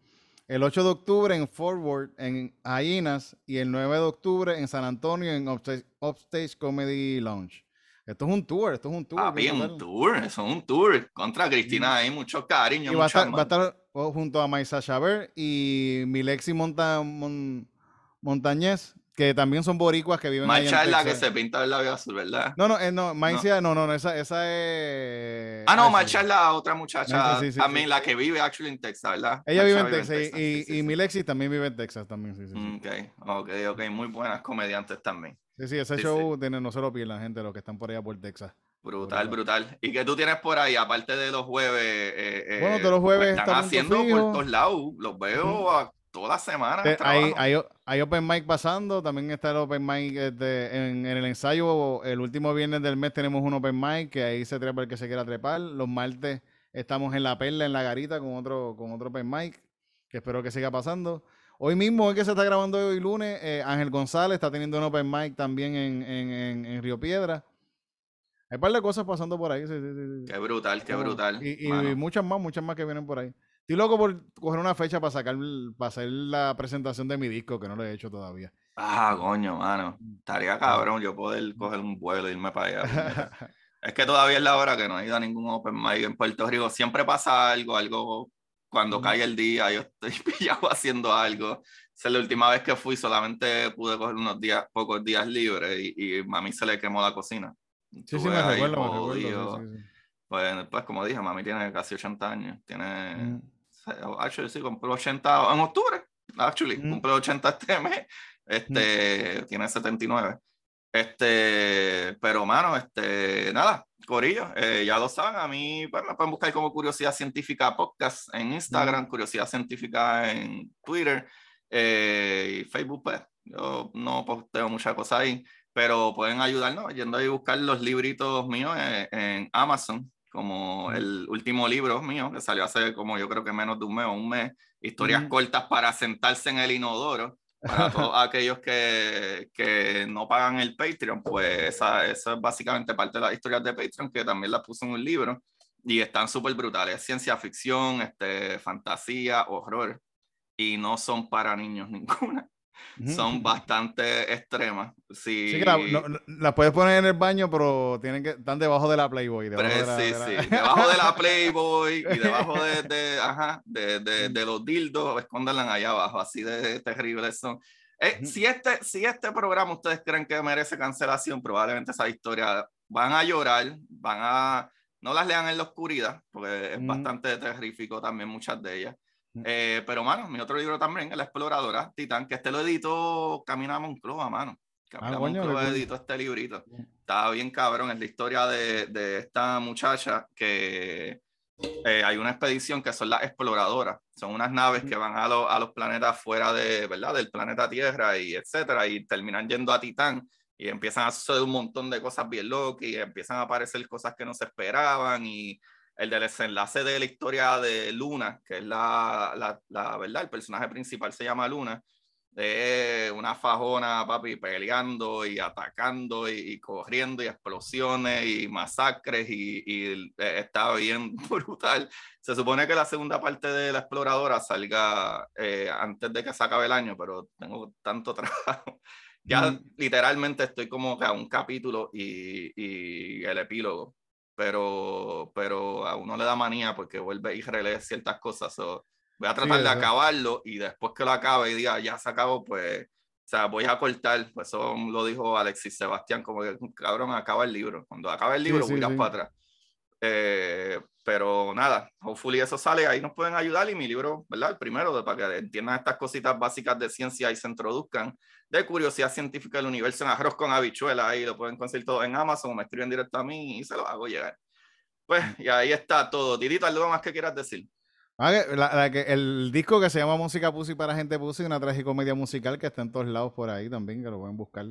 Speaker 2: El 8 de octubre en Forward, en Hyenas. Y el 9 de octubre en San Antonio, en Upstage, Comedy Lounge. Esto es un tour, esto es un tour.
Speaker 1: Bien, un tour, eso es un tour. Contra Cristina, hay mucho cariño.
Speaker 2: Y va, a estar, va, a estar, junto a Maisa Chaver y Milexi Monta, Montañez, que también son boricuas que viven
Speaker 1: Marcha es la que se pinta el labio azul, ¿verdad?
Speaker 2: No, no, eh, no, Maicia, no, no, no, esa, esa es...
Speaker 1: Ah, no, Marcha es la otra muchacha, también la que vive actually en Texas, ¿verdad?
Speaker 2: Ella vive en Texas, y, y Milexi también vive en Texas también, sí,
Speaker 1: sí, Ok, ok, ok, muy buenas comediantes también.
Speaker 2: Sí, sí, ese show Tiene, no se lo pierdan, gente, los que están por allá por Texas.
Speaker 1: Brutal, brutal. ¿Y qué tú tienes por ahí, aparte de los jueves? Eh,
Speaker 2: eh bueno, todos los jueves
Speaker 1: están haciendo por todos lados. Los veo a toda la semana.
Speaker 2: hay, hay, hay, Open Mic pasando, también está el Open Mic este, en, el ensayo. El último viernes del mes tenemos un Open Mic que ahí se trepa el que se quiera trepar. Los martes estamos en La Perla, en La Garita, con otro, con otro Open Mic, que espero que siga pasando. Hoy mismo, hoy que se está grabando hoy lunes, eh, Ángel González está teniendo un Open Mic también en, en, en, Río Piedra. Hay un par de cosas pasando por ahí. Sí, sí,
Speaker 1: qué brutal, qué brutal.
Speaker 2: Y, y, muchas más, muchas más que vienen por ahí. Estoy loco por coger una fecha para sacar, para hacer la presentación de mi disco, que no lo he hecho todavía.
Speaker 1: Ah, coño, mano. Estaría cabrón yo poder coger un vuelo e irme para allá. es que todavía es la hora que no he ido a ningún open mic en Puerto Rico. Siempre pasa algo, algo cuando cae el día, yo estoy pillado haciendo algo. Esa es la última vez que fui, solamente pude coger unos días, pocos días libres y, y a mí se le quemó la cocina.
Speaker 2: Sí, sí, me recuerdo, me recuerdo.
Speaker 1: Pues, pues, como dije, mami tiene casi 80 años. Tiene actually sí, compró 80 en octubre, actually, mm. compró 80 este mes, este, mm. tiene 79. Este, pero mano, este, nada, Corillo, eh, ya lo saben, a mí pues, me pueden buscar como Curiosidad Científica Podcast en Instagram, mm. Curiosidad Científica en Twitter eh, y Facebook, pues yo no posteo muchas cosas ahí. pero pueden ayudarnos yendo a buscar los libritos míos en, Amazon, como el último libro mío, que salió hace como yo creo que menos de un mes o un mes, historias cortas para sentarse en el inodoro. Para todos aquellos que, que, no pagan el Patreon, pues esa, esa, es básicamente parte de las historias de Patreon, que también las puse en un libro y están súper brutales. Ciencia ficción, este, fantasía, horror, y no son para niños ninguna son bastante extremas. Sí,
Speaker 2: sí las puedes poner en el baño, pero tienen que están debajo de la Playboy.
Speaker 1: Debajo de la, sí, sí, debajo de la Playboy y debajo de, de, ajá, de, de, de los dildos, escóndanla allá abajo, así de terribles son. Eh, si, este, si este programa ustedes creen que merece cancelación, probablemente esa historia van a llorar, van a... No las lean en la oscuridad, porque es bastante terrífico también muchas de ellas. Eh, pero, mano, mi otro libro también, La Exploradora, Titán, que este lo editó Camina Moncloa, mano. Camina ah, Moncloa editó este librito. Estaba bien cabrón, es la historia de, de esta muchacha que eh, hay una expedición que son las exploradoras. Son unas naves que van a, a los planetas fuera de, ¿verdad? del planeta Tierra y etcétera, y terminan yendo a Titán y empiezan a suceder un montón de cosas bien locas y empiezan a aparecer cosas que no se esperaban y el del desenlace de la historia de Luna, que es la, la, la verdad, el personaje principal se llama Luna, de una fajona, papi, peleando y atacando y, corriendo y explosiones y masacres y, y eh, está bien brutal. Se supone que la segunda parte de la exploradora salga eh, antes de que se acabe el año, pero tengo tanto trabajo. Ya literalmente estoy como que a un capítulo y, y el epílogo pero, pero a uno le da manía porque vuelve y relee ciertas cosas. voy a tratar de acabarlo y después que lo acabe y diga, ya se acabó, pues, o sea, voy a cortar. Pues eso lo dijo Alexis Sebastián, como que, cabrón, acaba el libro. Cuando acabe el libro, voy a para atrás. Eh, pero nada, hopefully eso sale, ahí nos pueden ayudar y mi libro, ¿verdad? El primero, de, para que entiendan estas cositas básicas de ciencia y se introduzcan de curiosidad científica del universo en arroz con habichuela, ahí lo pueden conseguir todo en Amazon o me escriben directo a mí y se lo hago llegar. Pues, y ahí está todo. Titito, ¿algo más que quieras decir?
Speaker 2: Ah, el disco que se llama Música Pussy para Gente Pussy, una tragicomedia musical que está en todos lados por ahí también, que lo pueden buscar.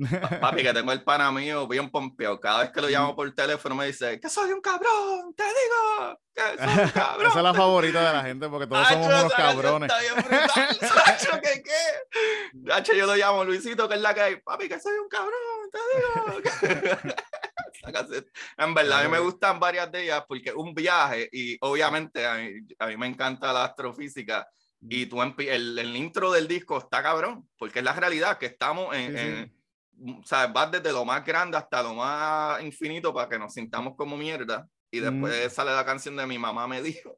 Speaker 1: Papi, que tengo el pana mío bien pompeado. Cada vez que lo llamo por teléfono me dice, que soy un cabrón, te digo, que soy un cabrón.
Speaker 2: Esa es la favorita de la gente porque todos somos unos cabrones.
Speaker 1: Está bien brutal. ¿qué qué? yo lo llamo Luisito, que es la que hay. Papi, que soy un cabrón, te digo. en verdad, a mí me gustan varias de ellas porque un viaje y obviamente a mí, a mí me encanta la astrofísica y tú el, el, intro del disco está cabrón, porque es la realidad que estamos en, o sea, va desde lo más grande hasta lo más infinito para que nos sintamos como mierda. Y después sale la canción de mi mamá me dijo.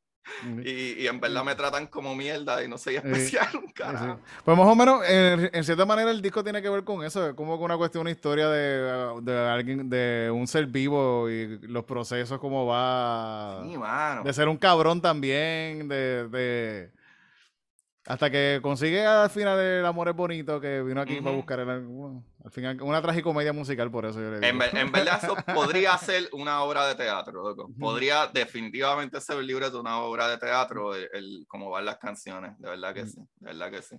Speaker 1: Y, y, en verdad me tratan como mierda y no soy especial,
Speaker 2: cara. Pues más o menos, en, cierta manera, el disco tiene que ver con eso, como con una cuestión, una historia de, de, alguien, de un ser vivo y los procesos, cómo va. De ser un cabrón también, de, de hasta que consigue al final el amor es bonito que vino aquí para buscar el, al final una tragicomedia musical por eso yo le
Speaker 1: digo. En, verdad eso podría ser una obra de teatro, loco. Podría definitivamente ser el libro de una obra de teatro, el, el cómo van las canciones, de verdad que sí, de verdad que sí.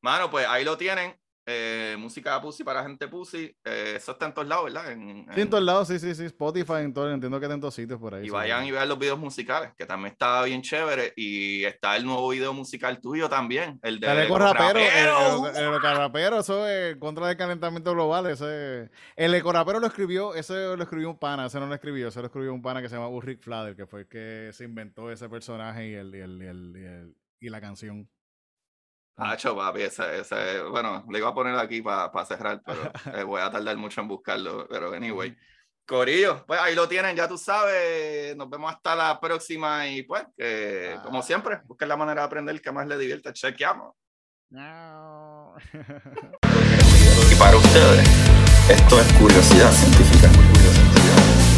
Speaker 1: Mano, pues ahí lo tienen. Eh, música Pussy para gente Pussy. Eh, eso está en todos lados, ¿verdad? En,
Speaker 2: Sí, en todos lados, sí, sí, sí. Spotify, en todo, entiendo que en sitios por ahí.
Speaker 1: Y vayan y vean los videos musicales, que también está bien chévere. Y está el nuevo video musical tuyo también, el de
Speaker 2: el eco rapero. El, eco rapero, eso es contra del calentamiento global. Ese, el eco rapero lo escribió, ese lo escribió un pana, ese no lo escribió, ese lo escribió un pana que se llama Ulrich Flader, que fue el que se inventó ese personaje y, el, y, el, y la canción.
Speaker 1: Ah, Hacho, papi, esa, esa, bueno, le iba a poner aquí para pa cerrar, pero eh, voy a tardar mucho en buscarlo. Pero anyway, Corillo, pues ahí lo tienen, ya tú sabes. Nos vemos hasta la próxima y pues, como siempre, busquen la manera de aprender que más le divierta. Chequeamos. Y para ustedes, esto es curiosidad científica. Curiosidad.